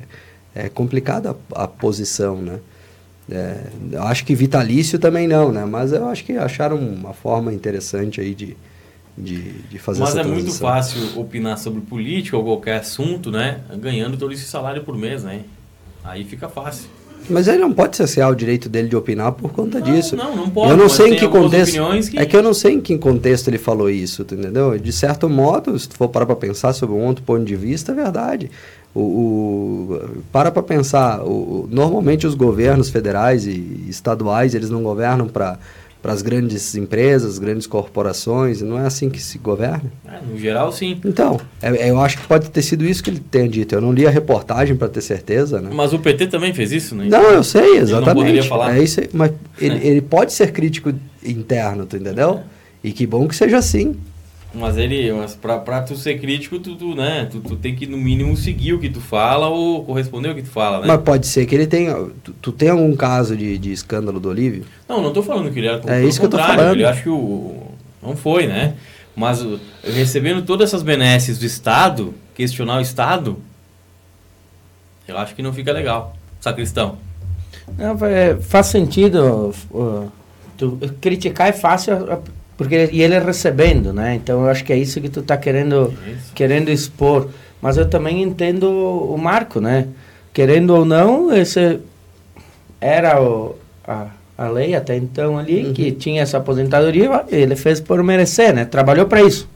é complicada a, posição, né? É, eu acho que vitalício também não, né? Mas eu acho que acharam uma forma interessante aí de, de, de fazer Mas essa é muito fácil opinar sobre política ou qualquer assunto, né? Ganhando todo esse salário por mês, né? Aí fica fácil. Mas ele não pode cessear o direito dele de opinar por conta não, disso. Não, não pode. Eu não sei em que contexto. Que... É que eu não sei em que contexto ele falou isso, entendeu? De certo modo, se tu for parar para pensar sobre um outro ponto de vista, é verdade. O, o para para pensar, o, normalmente os governos federais e estaduais, eles não governam para para as grandes empresas, grandes corporações, não é assim que se governa? É, no geral, sim. Então, é, eu acho que pode ter sido isso que ele tenha dito. Eu não li a reportagem para ter certeza, né? Mas o PT também fez isso, né? Não, eu sei, exatamente. Ele não poderia falar. É isso mas ele, ele pode ser crítico interno, tu entendeu? É. E que bom que seja assim. Mas ele, mas pra, pra tu ser crítico, tu, tu né? Tu, tu, tem que, no mínimo, seguir o que tu fala ou corresponder ao que tu fala, né? Mas pode ser que ele tenha. Tu, tu tem algum caso de, de escândalo do Olívio? Não, não tô falando que ele era. É isso que eu tô falando. Ele acho que o. Não foi, né? Mas recebendo todas essas benesses do Estado, questionar o Estado, eu acho que não fica legal. Sacristão. Não, é, faz sentido. Uh, tu, criticar é fácil porque e ele recebendo, né? Então eu acho que é isso que tu está querendo querendo expor. Mas eu também entendo o Marco, né? Querendo ou não, esse era o, a, a lei até então ali uhum. que tinha essa aposentadoria, ele fez por merecer, né? Trabalhou para isso.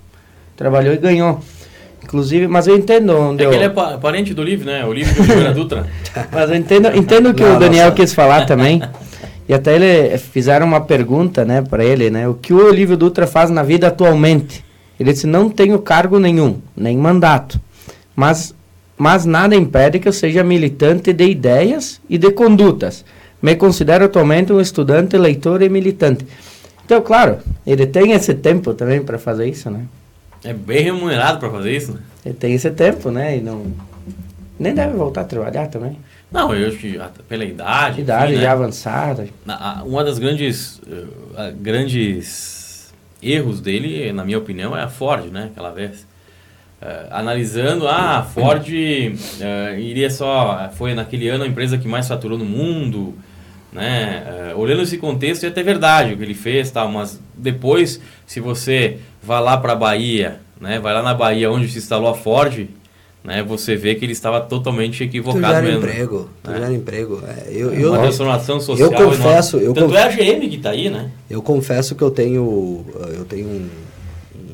Trabalhou e ganhou. Inclusive, mas eu entendo onde é eu... ele é parente do livro, né? O livro do Oliveira Dutra. mas eu entendo, entendo o que não, o Daniel nossa. quis falar também. E até ele fizeram uma pergunta, né, para ele, né? O que o Olívio Dutra faz na vida atualmente? Ele disse: "Não tenho cargo nenhum, nem mandato, mas mas nada impede que eu seja militante de ideias e de condutas. Me considero atualmente um estudante, leitor e militante." Então, claro, ele tem esse tempo também para fazer isso, né? É bem remunerado para fazer isso, né? Ele tem esse tempo, né? E não nem deve voltar a trabalhar também. Não, eu acho que pela idade. Idade enfim, já né? avançada. Uma das grandes, uh, grandes erros dele, na minha opinião, é a Ford, né? Aquela vez. Uh, analisando, ah, a Ford uh, iria só. Foi naquele ano a empresa que mais faturou no mundo. Né? olhando esse contexto, é até verdade o que ele fez, tal, mas depois, se você vai lá para a Bahia, né? vai lá na Bahia onde se instalou a Ford, né, você vê que ele estava totalmente equivocado tu gera mesmo. emprego, tu né? gera emprego. É, eu, eu, Uma transformação social. Eu confesso, eu Tanto conf... é a GM que está aí, né? Eu confesso que eu tenho, eu tenho um,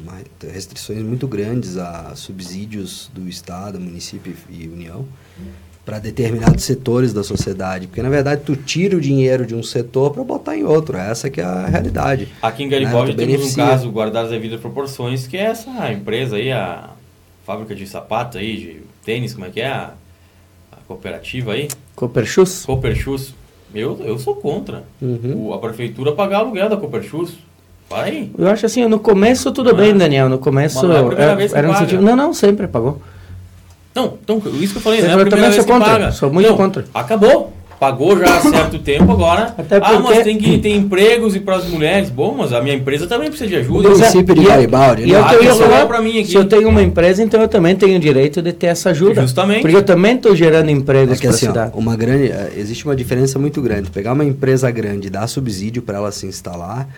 uma, restrições muito grandes a subsídios do Estado, município e União para determinados setores da sociedade, porque na verdade tu tira o dinheiro de um setor para botar em outro, essa que é a realidade. Aqui em Garibaldi né? temos um caso guardado as devidas proporções, que é essa empresa aí, a fábrica de sapatos aí, de tênis, como é que é a, a cooperativa aí? Cooperchus? Cooperchus. Eu, eu sou contra. Uhum. O, a prefeitura pagar aluguel da Cooperchus. Para aí. Eu acho assim, no começo tudo bem, Daniel. No começo não é era, era um sentido. Não, não, sempre pagou. Não, então, isso que eu falei, né? Eu também sou contra. Paga. Sou muito não, contra. Acabou pagou já há certo tempo agora. Até porque... Ah, mas tem que ter empregos e para as mulheres. Bom, mas a minha empresa também precisa de ajuda. O município de Garibaldi. E, é, né? eu, eu falar para mim aqui. Se eu tenho uma empresa, então eu também tenho o direito de ter essa ajuda. Justamente. Porque eu também estou gerando empregos é para assim, a cidade. Ó, uma grande, é, existe uma diferença muito grande. Pegar uma empresa grande e dar subsídio para ela se instalar,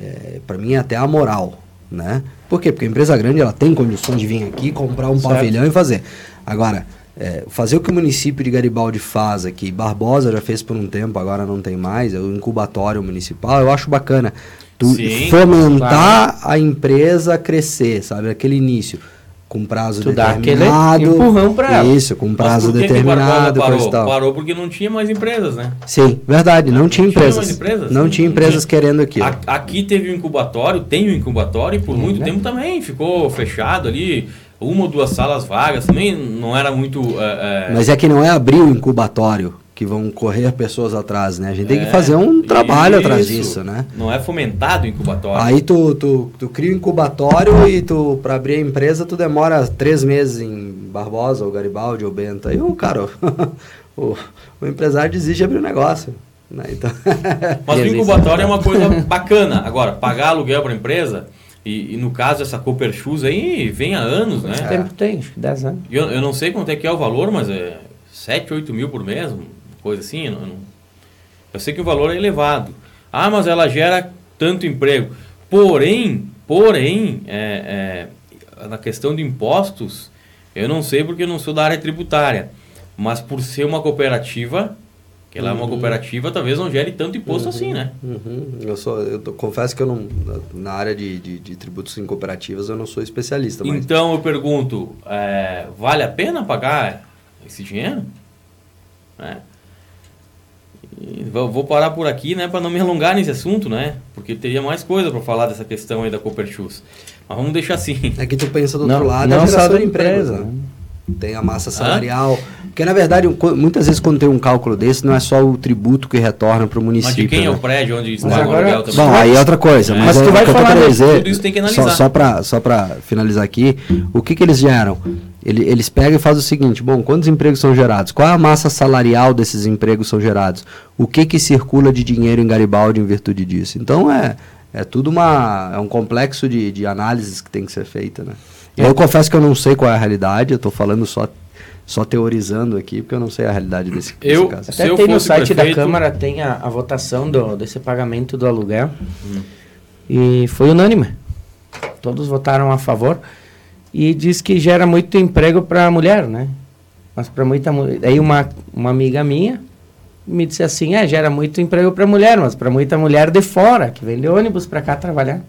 é, para mim é até amoral. Né? Por quê? Porque a empresa grande ela tem condições de vir aqui, comprar um certo. pavilhão e fazer. Agora, é, fazer o que o município de Garibaldi faz aqui, Barbosa já fez por um tempo, agora não tem mais, é o incubatório municipal, eu acho bacana. Tu Sim, fomentar claro. a empresa crescer, sabe? Aquele início. Com prazo tu determinado. Dá empurrão pra ela. Isso, com prazo determinado. parou? parou porque não tinha mais empresas, né? Sim, verdade, não, não tinha empresas. Tinha empresas. Não, tinha empresas tinha. querendo aquilo. Aqui teve um incubatório, tem um incubatório e por hum, muito né? tempo também ficou fechado ali uma ou duas salas vagas, também não era muito. É, é... Mas é que não é abrir o incubatório que vão correr pessoas atrás, né? A gente tem que é, fazer um trabalho isso. atrás disso, né? Não é fomentado o incubatório. Aí tu, tu, tu cria o um incubatório e tu, para abrir a empresa, tu demora três meses em Barbosa, ou Garibaldi, ou Bento. Aí o cara, o, o empresário desiste de abrir o negócio. Né? Então, Mas o incubatório é uma coisa bacana. Agora, pagar aluguel para empresa e, e, no caso, essa Cooper Shoes aí vem há anos, né? Quanto tempo tem? 10 anos. Eu, eu não sei quanto é que é o valor, mas é 7, 8 mil por mês, coisa assim. Eu, não, eu sei que o valor é elevado. Ah, mas ela gera tanto emprego. Porém, porém, é, é, na questão de impostos, eu não sei porque eu não sou da área tributária. Mas por ser uma cooperativa, que ela uhum. é uma uhum. cooperativa, talvez não gere tanto imposto uhum. assim, né? Uhum. Eu sou, eu tô, confesso que eu não, na área de, de, de, tributos em cooperativas, eu não sou especialista. Mas... Então eu pergunto, é, vale a pena pagar esse dinheiro? É. Vou, parar por aqui, né, para não me alongar nesse assunto, né? Porque teria mais coisa para falar dessa questão aí da Cooperchus. Mas vamos deixar assim. É que tu pensa do não, outro lado, não é a geração de empresa, né? Tem a massa salarial. Hã? Porque, na verdade, muitas vezes quando tem um cálculo desse, não é só o tributo que retorna para o município. Mas de quem né? é o prédio onde está o aluguel também? Bom, aí é outra coisa. Mas, mas é, tu vai falar dizer, tudo isso tem que analisar. Só, só para só finalizar aqui, o que, que eles geram? Ele, eles pegam e fazem o seguinte, bom, quantos empregos são gerados? Qual é a massa salarial desses empregos são gerados? O que, que circula de dinheiro em Garibaldi em virtude disso? Então, é, é tudo uma, é um complexo de, de análises que tem que ser feita, né? Eu confesso que eu não sei qual é a realidade, eu estou falando só só teorizando aqui, porque eu não sei a realidade desse, Eu- desse caso. Até eu tem no site prefeito- da Câmara, tem a, a votação do, desse pagamento do aluguel. E foi unânime. Todos votaram a favor. E diz que gera muito emprego para a mulher, né? Mas para muita mulher. Aí uma, uma amiga minha me disse assim: é, gera muito emprego para mulher, mas para muita mulher de fora, que vem de ônibus para cá trabalhar.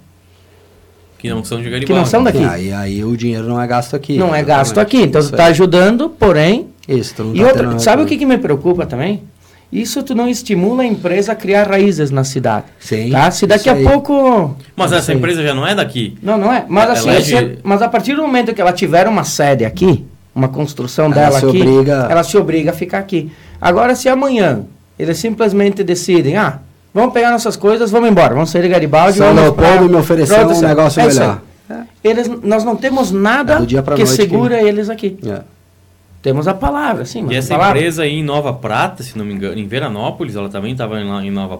Que não são de Garibaldi. Que não são daqui. E aí, aí o dinheiro não é gasto aqui. não é gasto aqui. Então tu Isso está ajudando, porém. Isso, tu não E tá outra, sabe o que, que me preocupa também? Isso tu não estimula a empresa a criar raízes na cidade. Sim, Tá? Se daqui a aí. pouco. Mas essa empresa já não é daqui. Não, não é. Mas Ela assim, é é- de- mas a partir do momento que ela tiver uma sede aqui, uma construção Ela dela se aqui, obriga- ela se obriga a ficar aqui. Agora, se amanhã eles simplesmente decidem, ah, vamos pegar nossas coisas, vamos embora, vamos sair de Garibaldi, São vamos Leopoldo pra- me ofereceu pra outra um negócio É melhor. Eles, nós não temos nada É que noite que- segura eles aqui. É. Temos a palavra, sim, mas E essa palavra. empresa aí em Nova Prata, se não me engano, em Veranópolis, ela também estava em, em Nova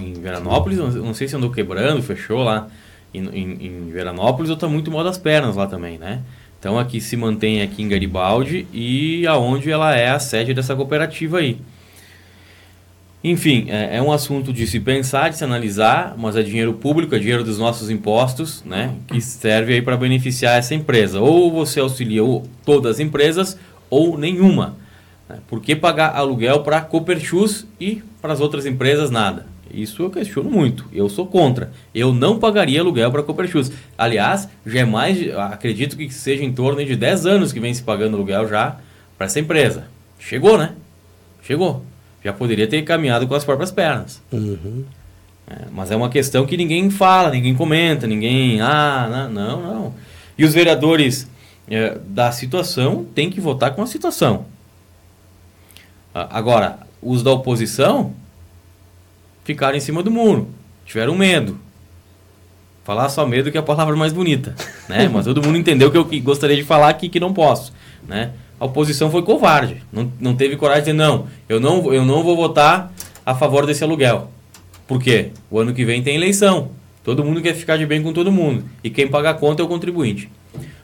em Veranópolis, não não sei se andou quebrando, fechou lá em, em, em Veranópolis, ou está muito mal das pernas lá também, né? Então aqui se mantém aqui em Garibaldi e aonde ela é a sede dessa cooperativa aí. Enfim, é, é um assunto de se pensar, de se analisar, mas é dinheiro público, é dinheiro dos nossos impostos, né? Que serve aí para beneficiar essa empresa. Ou você auxilia ou todas as empresas, ou nenhuma. né? Por que pagar aluguel para a Coperchus e para as outras empresas nada? Isso eu questiono muito. Eu sou contra. Eu não pagaria aluguel para a Coperchus. Aliás, já é mais, acredito que seja em torno de 10 anos que vem se pagando aluguel já para essa empresa. Chegou, né? Chegou. Já poderia ter caminhado com as próprias pernas. Uhum. É, mas é uma questão que ninguém fala, ninguém comenta, ninguém. Ah, não, não. não. E os vereadores é, da situação têm que votar com a situação. Agora, os da oposição ficaram em cima do muro, tiveram medo. Falar só medo que é a palavra mais bonita, né? Mas todo mundo entendeu que eu gostaria de falar aqui que não posso, né? A oposição foi covarde, não, não teve coragem de dizer não, eu não, eu não vou votar a favor desse aluguel. Por quê? O ano que vem tem eleição. Todo mundo quer ficar de bem com todo mundo. E quem paga a conta é o contribuinte.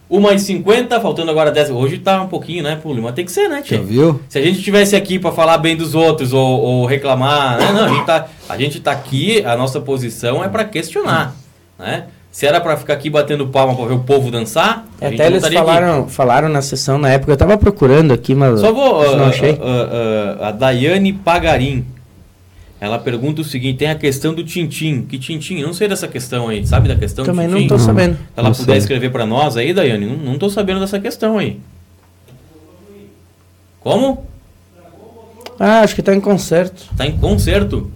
Uma e 50, faltando agora 10. Hoje tá um pouquinho, né, Puli? Mas tem que ser, né, Já Tia? viu? Se a gente estivesse aqui para falar bem dos outros ou, ou reclamar, né? não, a gente, tá, a gente tá aqui, a nossa posição é para questionar, né? Se era para ficar aqui batendo palma para ver o povo dançar, Até não eles aqui. falaram, falaram na sessão na época, eu tava procurando aqui, mas Só vou. não ah, achei. ah, ah, a Daiane Pagarim. Ela pergunta o seguinte: tem a questão do Tintim. Que Tintim? Eu não sei dessa questão aí. Sabe da questão Também do não Tintim? tô sabendo. Se ela Não puder sei. escrever para nós aí, Daiane, não, não tô sabendo dessa questão aí. Como? Ah, acho que tá em concerto. Tá em conserto?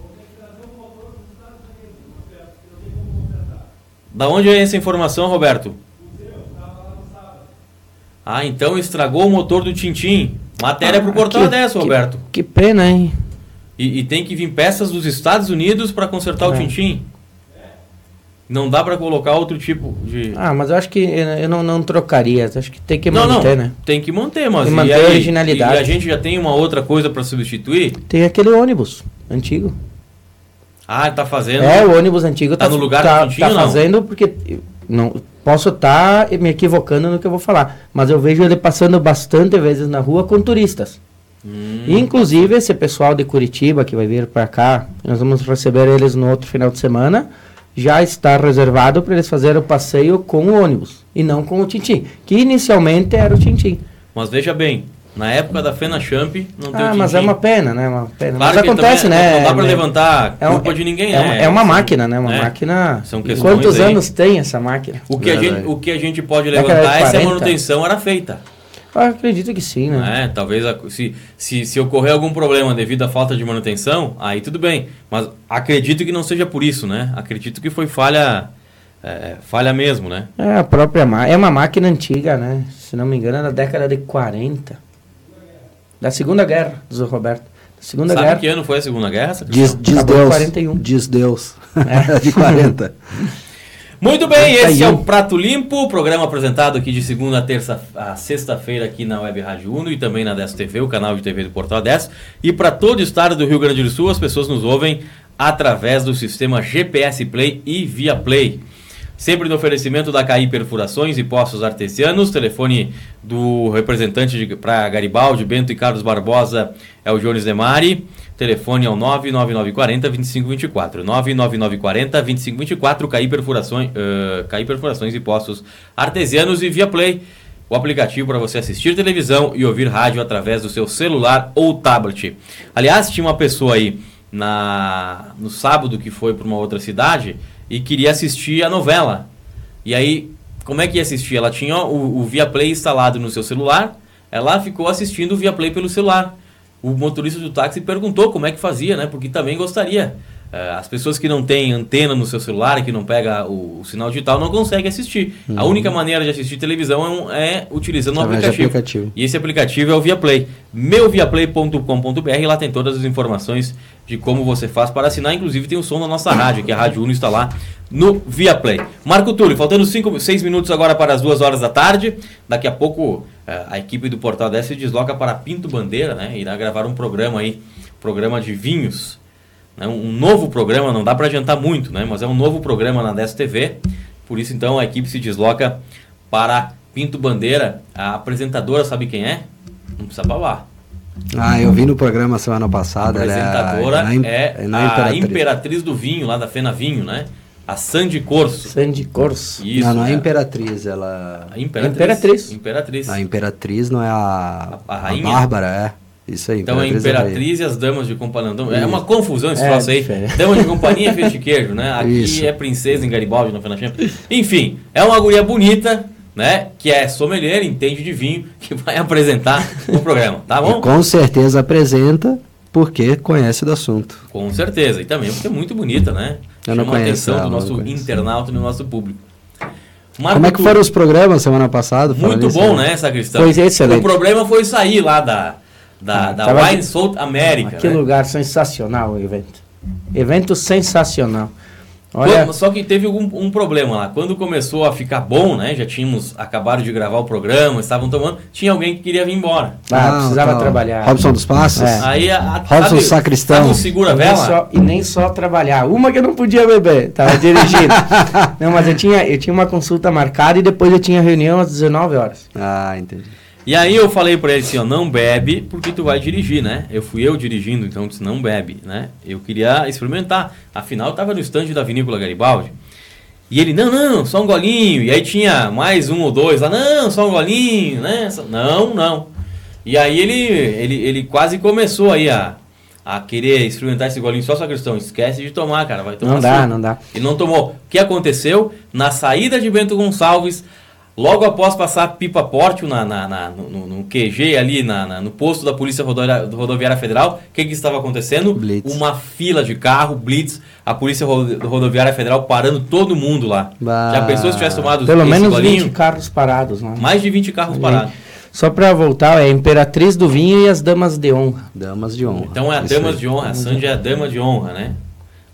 Da onde é essa informação, Roberto? Ah, então estragou o motor do Tintim. Matéria pro Ah, portal que- dessa, que- Roberto. Que pena, hein? E, e tem que vir peças dos Estados Unidos para consertar o É. Tintim. Não dá para colocar outro tipo de. Ah, mas eu acho que eu eu não, não trocaria. Acho que tem que não, manter, não. né? Tem que manter, mas Tem que e manter aí? a originalidade. E a gente já tem uma outra coisa para substituir? Tem aquele ônibus antigo. Ah, tá fazendo. É, o ônibus antigo Tá tá, no lugar tá, tá fazendo porque não posso estar me equivocando no que eu vou falar, mas eu vejo ele passando bastante vezes na rua com turistas. Hum, Inclusive esse pessoal de Curitiba que vai vir para cá, nós vamos receber eles no outro final de semana. Já está reservado para eles fazerem o passeio com o ônibus e não com o Tintim, que inicialmente era o Tintim. Mas veja bem, na época da Fena Champ não tem Ah, mas é uma pena, né? Uma pena. Claro mas acontece, também né? Não dá para né? levantar É um- culpa de ninguém, é, né? uma- é uma máquina, né? Uma é. máquina. São questões Quantos aí. anos tem essa máquina? O que, a gente, o que a gente pode levantar é se a 40. manutenção manutenção era feita. Eu acredito que sim, né? É, talvez a- se, se, se ocorrer algum problema devido à falta de manutenção, aí tudo bem. Mas acredito que não seja por isso, né? Acredito que foi falha, é, falha mesmo, né? É a própria máquina. É uma máquina antiga, né? Se não me engano, é da década de 40. Da Segunda Guerra, diz o Roberto. Da Segunda Sabe Guerra. que ano foi a Segunda Guerra? Diz, diz Deus. 41. Diz Deus. É. de 40. Muito bem, esse é 41. o Prato Limpo, programa apresentado aqui de segunda a terça a sexta-feira aqui na Web Rádio Uno e também na 10 TV, o canal de TV do Portal 10. E para todo o estado do Rio Grande do Sul, as pessoas nos ouvem através do sistema GPS Play e Via Play. Sempre no oferecimento da CAI Perfurações e Poços Artesianos. Telefone do representante para Garibaldi, Bento e Carlos Barbosa é o Jones Demari. Telefone é o 99940 2524. 99940 2524. CAI Perfurações, uh, CAI Perfurações e Poços Artesianos e Via Play. O aplicativo para você assistir televisão e ouvir rádio através do seu celular ou tablet. Aliás, tinha uma pessoa aí na no sábado que foi para uma outra cidade e queria assistir a novela. E aí, como é que ia assistir? Ela tinha o, o Viaplay instalado no seu celular, ela ficou assistindo o Viaplay pelo celular. O motorista do táxi perguntou como é que fazia, né? Porque também gostaria. É, as pessoas que não têm antena no seu celular, que não pega o, o sinal digital, não conseguem assistir. Uhum. A única maneira de assistir televisão é, é utilizando o aplicativo. aplicativo. E esse aplicativo é o Viaplay. Meuviaplay.com.br, lá tem todas as informações de como você faz para assinar. Inclusive tem o som da nossa rádio, que é a Rádio Uno está lá no Viaplay. Marco Túlio, faltando 6 minutos agora para as 2 horas da tarde. Daqui a pouco é, a equipe do Portal 10 se desloca para Pinto Bandeira, né? Irá gravar um programa aí, programa de vinhos né, um novo programa, não dá para adiantar muito, né, mas é um novo programa na 10 TV. Por isso, então, a equipe se desloca para Pinto Bandeira. A apresentadora, sabe quem é? Não precisa falar. Ah, eu vi no programa semana passada. A apresentadora é, é, é a Imperatriz do Vinho, lá da Fena Vinho, né? A Sandy Corso. Sandy Corso. Isso, não, não é, é Imperatriz, ela... A Imperatriz. Imperatriz. A Imperatriz não é a... A, a rainha? A Bárbara, é. Isso aí. Então a Imperatriz e as Damas de Companhia. Então, é uma confusão esse é, troço aí. Diferente. Damas de Companhia é de queijo, né? Aqui Isso. é Princesa em Garibaldi, no Fena Enfim, é uma guria bonita, né? Que é sommelier, entende de vinho, que vai apresentar o programa, tá bom? E com certeza apresenta porque conhece do assunto. Com certeza. E também porque é muito bonita, né? Eu não Chama conheço, a atenção do nosso internauta e do nosso público. Marco Como é que foram os programas semana passada? Muito bom, né, Sacristão? Foi excelente. O problema foi sair lá da da, da Wine de... South América. Que né? lugar sensacional o evento. Evento sensacional. Olha... Quando, só que teve um, um, problema lá. Quando começou a ficar bom, né? Já tínhamos acabado de gravar o programa, estavam tomando. Tinha alguém que queria vir embora. Ah, ah precisava tá. trabalhar. Robson dos Passos? É. Aí a, a Robson sabe, Sacristão. segura vela. Só, e nem só trabalhar. Uma que eu não podia beber, tava dirigindo. não, mas eu tinha, eu tinha uma consulta marcada e depois eu tinha reunião às 19 horas. Ah, entendi. E aí eu falei para ele assim, ó, não bebe porque tu vai dirigir, né? Eu fui eu dirigindo, então eu disse, não bebe, né? Eu queria experimentar. Afinal, eu tava no estande da Vinícola Garibaldi. E ele, não, não, só um golinho. E aí tinha mais um ou dois lá, não, só um golinho, né? Não, não. E aí ele, ele, ele quase começou aí a, a querer experimentar esse golinho só sua questão. Esquece de tomar, cara, vai tomar Não dá, não dá. Ele não tomou. O que aconteceu? Na saída de Bento Gonçalves, Logo após passar pipa pórtil na, na, na no, no, QG ali, na, no posto da Polícia Rodoviária, Rodoviária Federal, o que, que estava acontecendo? Blitz. Uma fila de carro, blitz, a Polícia Rodoviária Federal parando todo mundo lá. Bah. Já pensou se tivesse tomado Pelo menos golinho? 20 carros parados. Né? Mais de 20 carros parados. Só para voltar, é Imperatriz do Vinho e as Damas de Honra. Damas de Honra. Então é a Damas de Honra, a Sandy é a Dama de Honra, né?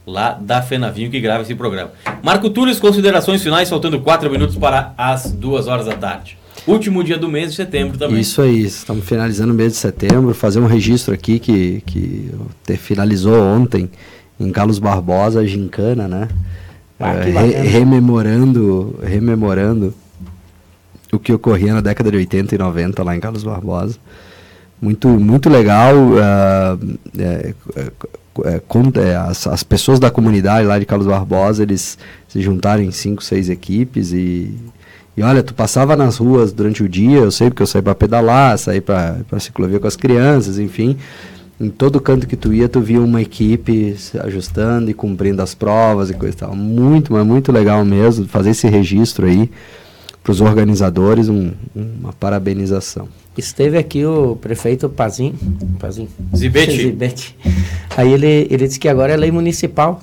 Lá da Fenavinho que grava esse programa. Marco Túlio, considerações finais, faltando 4 minutos para as 2 horas da tarde. Último dia do mês de setembro também. Isso aí, estamos finalizando o mês de setembro. Fazer um registro aqui que, que finalizou ontem em Carlos Barbosa, a Gincana, né? Ah, é, re, rememorando, rememorando o que ocorria na década de 80 e 90 lá em Carlos Barbosa. Muito, muito legal. Uh, é, as, as, pessoas da comunidade lá de Carlos Barbosa, eles se juntaram em cinco, seis equipes e, e olha, tu passava nas ruas durante o dia, eu sei porque eu saí para pedalar, saí para ciclovia com as crianças, enfim, em todo canto que tu ia, tu via uma equipe se ajustando e cumprindo as provas e coisa e tal. Muito, mas muito legal mesmo fazer esse registro aí para os organizadores, um, uma parabenização. Esteve aqui o prefeito Pazin, Pazin Zibete. Zibete. Aí ele, ele disse que agora é lei municipal.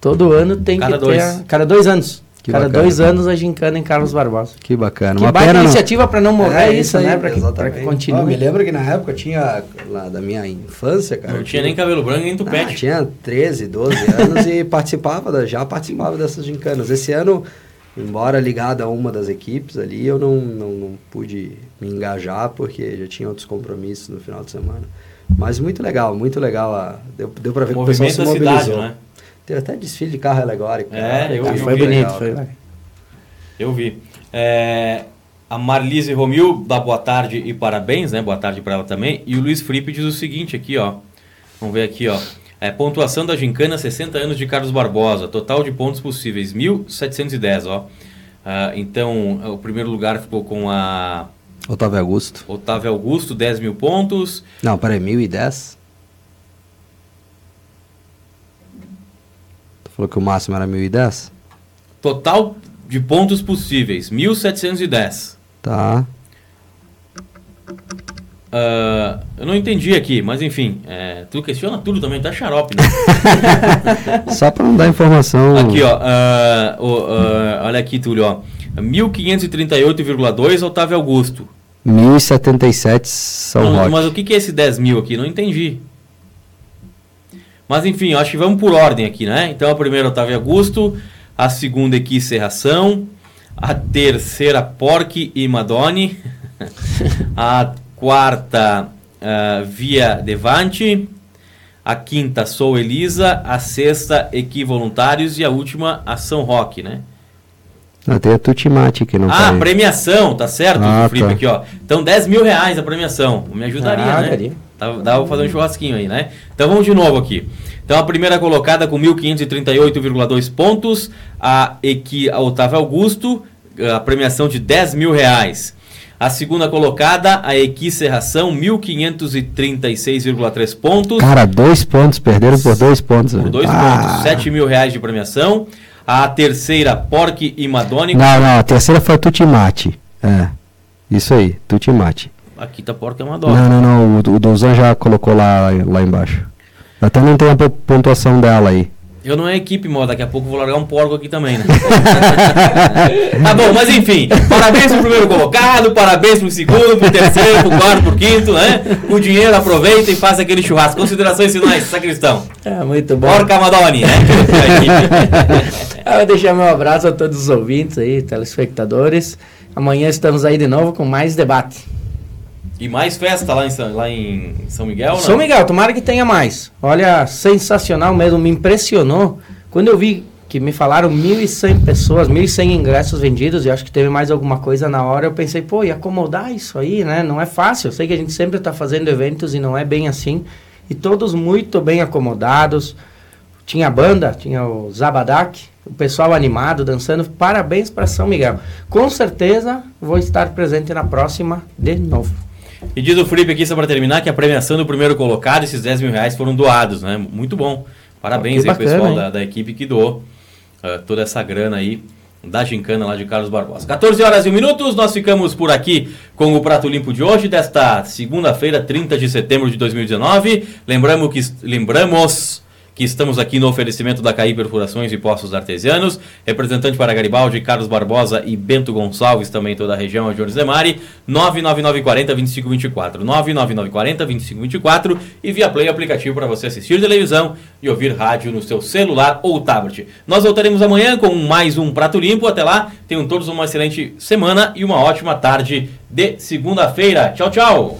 Todo ano tem cada que dois. ter. A, cada dois anos. Que cada bacana. dois anos a gincana em Carlos Barbosa. Que bacana. Que Uma pena iniciativa para não morrer é, isso, né? Para que, que continue. Oh, me lembro que na época tinha, lá da minha infância, cara. Não tinha nem cabelo branco nem tupete. Ah, tinha 13, 12 anos e participava, já participava dessas gincanas. Esse ano embora ligado a uma das equipes ali, eu não, não, não, pude me engajar porque já tinha outros compromissos no final de semana. Mas muito legal, muito legal. A, deu, deu para ver que o pessoal se mobilizou. Cidade, né? Teve até desfile de carro alegórico. É, eu, ah, foi bonito, legal, foi. Eu vi. É, a Marlise Romil dá boa tarde e parabéns, né? Boa tarde para ela também. E o Luiz Fripe diz o seguinte aqui, ó. Vamos ver aqui, ó. É, pontuação da gincana 60 anos de Carlos Barbosa. Total de pontos possíveis, 1.710, ó. Uh, então, o primeiro lugar ficou com a... Otávio Augusto. Otávio Augusto, 10 mil pontos. Não, peraí, 1.010? Tu falou que o máximo era 1.010? Total de pontos possíveis, 1.710. Tá. Uh, eu não entendi aqui, mas enfim, é, tu questiona tudo também, tá xarope, né? Só para não dar informação. Aqui, ó, uh, uh, olha aqui, Túlio, ó. 1538,2 Otávio Augusto. 1077 São não, Roque. Mas o que, que é esse 10 mil aqui? Não entendi. Mas enfim, acho que vamos por ordem aqui, né? Então a primeira Otávio Augusto, a segunda aqui Serração, a terceira Porque e Madone, a quarta uh, Via Devante, a quinta Sou Elisa, a sexta Equivoluntários e a última a São Roque, né? Ah, tem a Tutimate que não Ah, premiação, tá certo, ah, Felipe, tá. aqui, ó. Então, 10 mil reais a premiação. Me ajudaria, Ah, né? daria. Dá, dá pra fazer um churrasquinho aí, né? Então, vamos de novo aqui. Então, a primeira colocada com 1.538,2 pontos, a, Equi, a Otávio Augusto, a premiação de 10 mil reais. A segunda colocada, a Equi Serração, 1.536,3 pontos. Cara, dois pontos, perderam por dois pontos. Por dois ah. pontos, 7 mil reais de premiação. A terceira, Porque e Madone. Não, não, a terceira foi Tutimate. É. Isso aí, Tutimate. Aqui tá Porque e Madone. Não, não, não, o, o Dozan já colocou lá, lá embaixo. Até não tem a po- pontuação dela aí. Eu não é equipe, mó, daqui a pouco eu vou largar um porco aqui também, né? tá bom, mas enfim, parabéns pro primeiro colocado, parabéns pro segundo, pro terceiro, pro quarto, pro quinto, né? O dinheiro aproveita e faz aquele churrasco. Considerações finais, sacristão. É, muito bom. Porca Madoni, né? Eu vou deixar meu abraço a todos os ouvintes aí, telespectadores. Amanhã estamos aí de novo com mais debate. E mais festa lá em São, lá em São Miguel? São Miguel, tomara que tenha mais. Olha, sensacional mesmo, me impressionou. Quando eu vi que me falaram 1.100 pessoas, 1.100 ingressos vendidos, e acho que teve mais alguma coisa na hora, eu pensei, pô, e acomodar isso aí, né? Não é fácil. Eu sei que a gente sempre está fazendo eventos e não é bem assim. E todos muito bem acomodados. Tinha banda, tinha o Zabadak, o pessoal animado, dançando. Parabéns para São Miguel. Com certeza vou estar presente na próxima de novo. E diz o Felipe aqui, só para terminar, que a premiação do primeiro colocado, esses 10 mil reais foram doados, né? Muito bom. Parabéns Que aí, bacana, pessoal da, da equipe que doou uh, toda essa grana aí da gincana lá de Carlos Barbosa. 14 horas e 1 minutos, nós ficamos por aqui com o Prato Limpo de hoje, desta segunda-feira, 30 de setembro de 2019. Lembramos que, lembramos que estamos aqui no oferecimento da CAI Perfurações e Poços Artesianos, representante para Garibaldi, Carlos Barbosa e Bento Gonçalves, também toda a região, a Jones Demari, 99940-2524, 99940-2524 e via Play aplicativo para você assistir televisão e ouvir rádio no seu celular ou tablet. Nós voltaremos amanhã com mais um Prato Limpo, até lá, tenham todos uma excelente semana e uma ótima tarde de segunda-feira. Tchau, tchau!